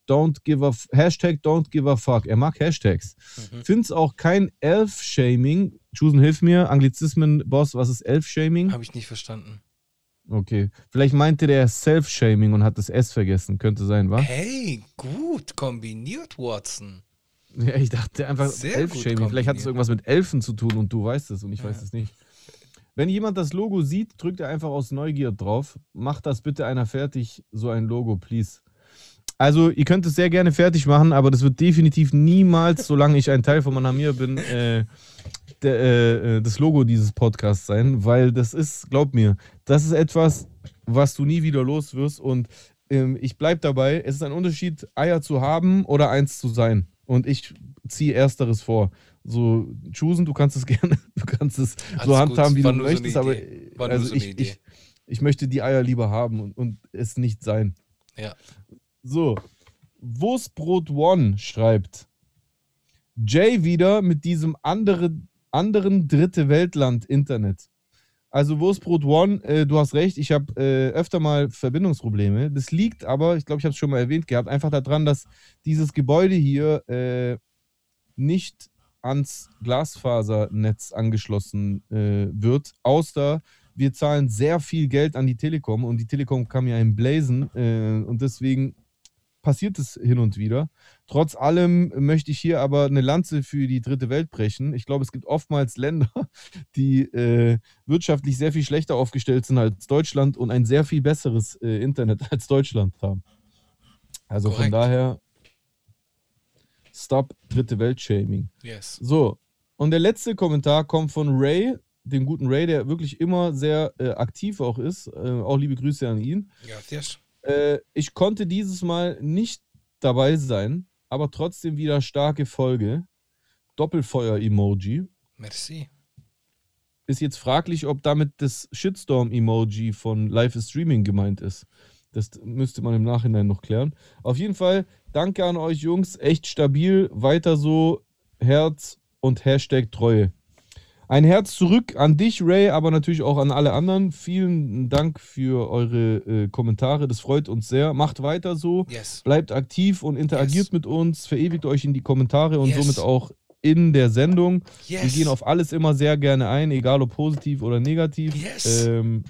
Don't give a Hashtag don't give a fuck. Er mag Hashtags. Mhm. Find's auch kein Elf-Shaming. Chosen, hilf mir. Anglizismen-Boss, was ist Elf-Shaming? Habe ich nicht verstanden. Okay. Vielleicht meinte der Self-Shaming und hat das S vergessen. Könnte sein, wa? Hey, gut kombiniert, Watson. Ja, ich dachte einfach Elf-Shaming. Vielleicht hat es irgendwas mit Elfen zu tun und du weißt es und ich weiß Ja. es nicht. Wenn jemand das Logo sieht, drückt er einfach aus Neugier drauf. Macht das bitte einer fertig, so ein Logo, please. Also, ihr könnt es sehr gerne fertig machen, aber das wird definitiv niemals, solange ich ein Teil von Manamir bin, äh, der, äh, äh, das Logo dieses Podcasts sein, weil das ist, glaub mir, das ist etwas, was du nie wieder los wirst und ähm, ich bleib dabei. Es ist ein Unterschied, Eier zu haben oder eins zu sein. Und ich ziehe Ersteres vor. So, choosen, du kannst es gerne, du kannst es Alles so handhaben, wie war du so möchtest, aber also so eine ich, Idee. ich, ich möchte die Eier lieber haben und, und es nicht sein. Ja. So, Wurstbrot One schreibt Jay wieder mit diesem andere, anderen dritte Weltland Internet. Also Wurstbrot One, äh, du hast recht, ich habe äh, öfter mal Verbindungsprobleme. Das liegt aber, ich glaube, ich habe es schon mal erwähnt gehabt, einfach daran, dass dieses Gebäude hier äh, nicht ans Glasfasernetz angeschlossen äh, wird, außer wir zahlen sehr viel Geld an die Telekom und die Telekom kam ja im Blazen äh, und deswegen passiert es hin und wieder. Trotz allem möchte ich hier aber eine Lanze für die dritte Welt brechen. Ich glaube, es gibt oftmals Länder, die äh, wirtschaftlich sehr viel schlechter aufgestellt sind als Deutschland und ein sehr viel besseres äh, Internet als Deutschland haben. Also von Korrekt. daher, stop dritte Welt-Shaming. Yes. So, und der letzte Kommentar kommt von Ray, dem guten Ray, der wirklich immer sehr äh, aktiv auch ist. Äh, auch liebe Grüße an ihn. Gracias. Äh, ich konnte dieses Mal nicht dabei sein, aber trotzdem wieder starke Folge. Doppelfeuer-Emoji. Merci. Ist jetzt fraglich, ob damit das Shitstorm-Emoji von Live is Streaming gemeint ist. Das müsste man im Nachhinein noch klären. Auf jeden Fall, danke an euch Jungs. Echt stabil. Weiter so. Herz und Hashtag Treue. Ein Herz zurück an dich, Ray, aber natürlich auch an alle anderen. Vielen Dank für eure äh, Kommentare. Das freut uns sehr. Macht weiter so. Yes. Bleibt aktiv und interagiert Yes. mit uns. Verewigt euch in die Kommentare und Yes. somit auch in der Sendung. Wir gehen auf alles immer sehr gerne ein, egal ob positiv oder negativ. Ähm,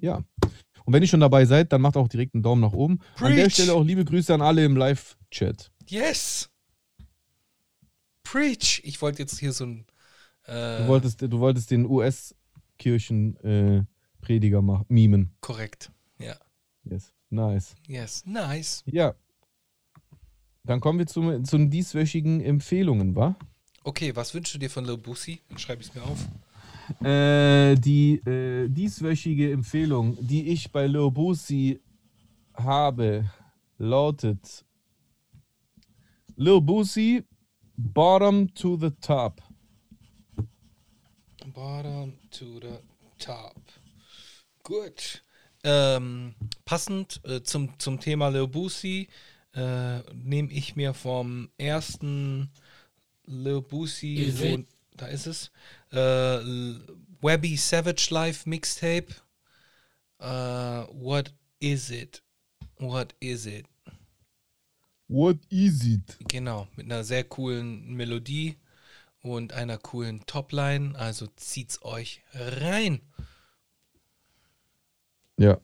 ja. Und wenn ihr schon dabei seid, dann macht auch direkt einen Daumen nach oben. An der Preach. Stelle auch liebe Grüße an alle im Live-Chat. Yes. Preach. Ich wollte jetzt hier so ein. Äh, Du, wolltest, du wolltest den US-Kirchen-Prediger machen, mimen. korrekt. Ja. Yes. Nice. Yes. Nice. Ja. Dann kommen wir zum, zum dieswöchigen Empfehlungen, wa? Okay, was wünschst du dir von Lil Boosie? Dann schreibe ich es mir auf. Äh, die äh, dieswöchige Empfehlung, die ich bei Lil Boosie habe, lautet Lil Boosie, Bottom to the Top. Bottom to the top. Gut. Ähm, passend äh, zum, zum Thema Lil Boosie äh, nehme ich mir vom ersten Lil Boosie, wo, da ist es, äh, Webby Savage Life Mixtape. Äh, what is it? What is it? What is it? Genau, mit einer sehr coolen Melodie und einer coolen Topline. Also zieht's euch rein. Ja.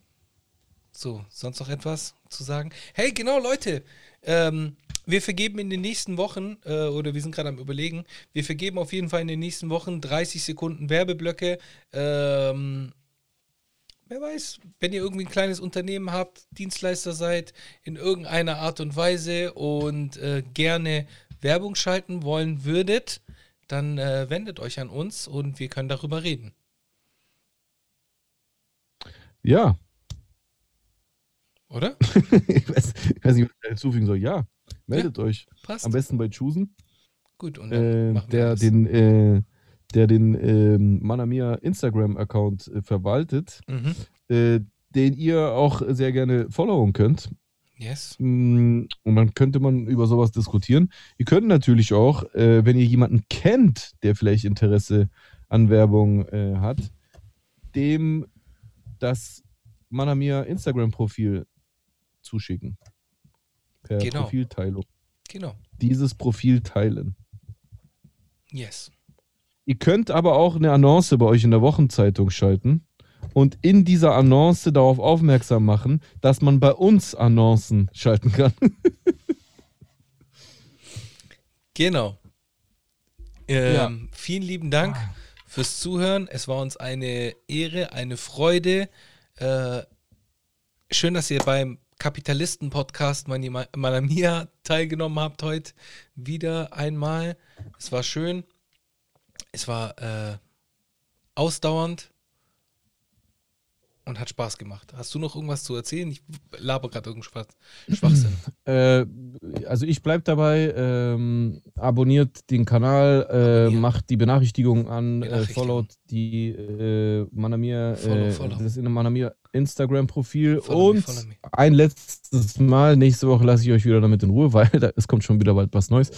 So, sonst noch etwas zu sagen? Hey, genau, Leute. Ähm, wir vergeben in den nächsten Wochen, äh, oder wir sind gerade am Überlegen, wir vergeben auf jeden Fall in den nächsten Wochen 30 Sekunden Werbeblöcke. Ähm, wer weiß, wenn ihr irgendwie ein kleines Unternehmen habt, Dienstleister seid, in irgendeiner Art und Weise und äh, gerne Werbung schalten wollen würdet, dann äh, wendet euch an uns und wir können darüber reden. Ja. Oder? ich, weiß, ich weiß nicht, was ich hinzufügen soll. Ja. Meldet euch. Passt. Am besten bei Choosen. Gut, und dann äh, der, den, äh, der den ähm, Manamia Instagram-Account äh, verwaltet, Mhm. äh, den ihr auch sehr gerne followen könnt. Yes. Mm, Und dann könnte man über sowas diskutieren. Ihr könnt natürlich auch, äh, wenn ihr jemanden kennt, der vielleicht Interesse an Werbung äh, hat, dem das Manamia Instagram-Profil zuschicken. Per Genau. Profilteilung. Genau. Dieses Profil teilen. Yes. Ihr könnt aber auch eine Annonce bei euch in der Wochenzeitung schalten und in dieser Annonce darauf aufmerksam machen, dass man bei uns Annoncen schalten kann. Genau. Ähm, Ja. Vielen lieben Dank fürs Zuhören. Es war uns eine Ehre, eine Freude. Äh, schön, dass ihr beim Kapitalisten-Podcast Mani- Manamia teilgenommen habt heute. Wieder einmal. Es war schön. Es war äh, ausdauernd und hat Spaß gemacht. Hast du noch irgendwas zu erzählen? Ich laber gerade irgendeinen Schwach- Schwachsinn. Äh, also ich bleibe dabei, ähm, abonniert den Kanal, äh, macht die Benachrichtigung an, äh, Benachrichtigung. followt die äh, Manamir, Follow, äh, follow. das Manamir Instagram-Profil Follow und follow me. ein letztes Mal, nächste Woche lasse ich euch wieder damit in Ruhe, weil da, es kommt schon wieder bald was Neues.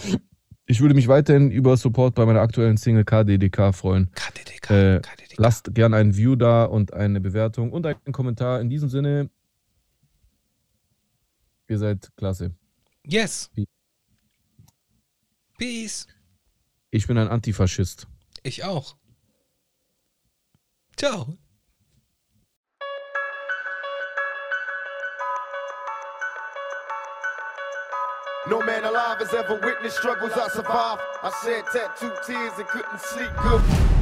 Ich würde mich weiterhin über Support bei meiner aktuellen Single KDDK freuen. KDDK, Äh, KDDK. Lasst gerne ein View da und eine Bewertung und einen Kommentar. In diesem Sinne, ihr seid klasse. Yes. Peace. Ich bin ein Antifaschist. Ich auch. Ciao. No man alive has ever witnessed struggles I survived. I shed tattooed tears and couldn't sleep good.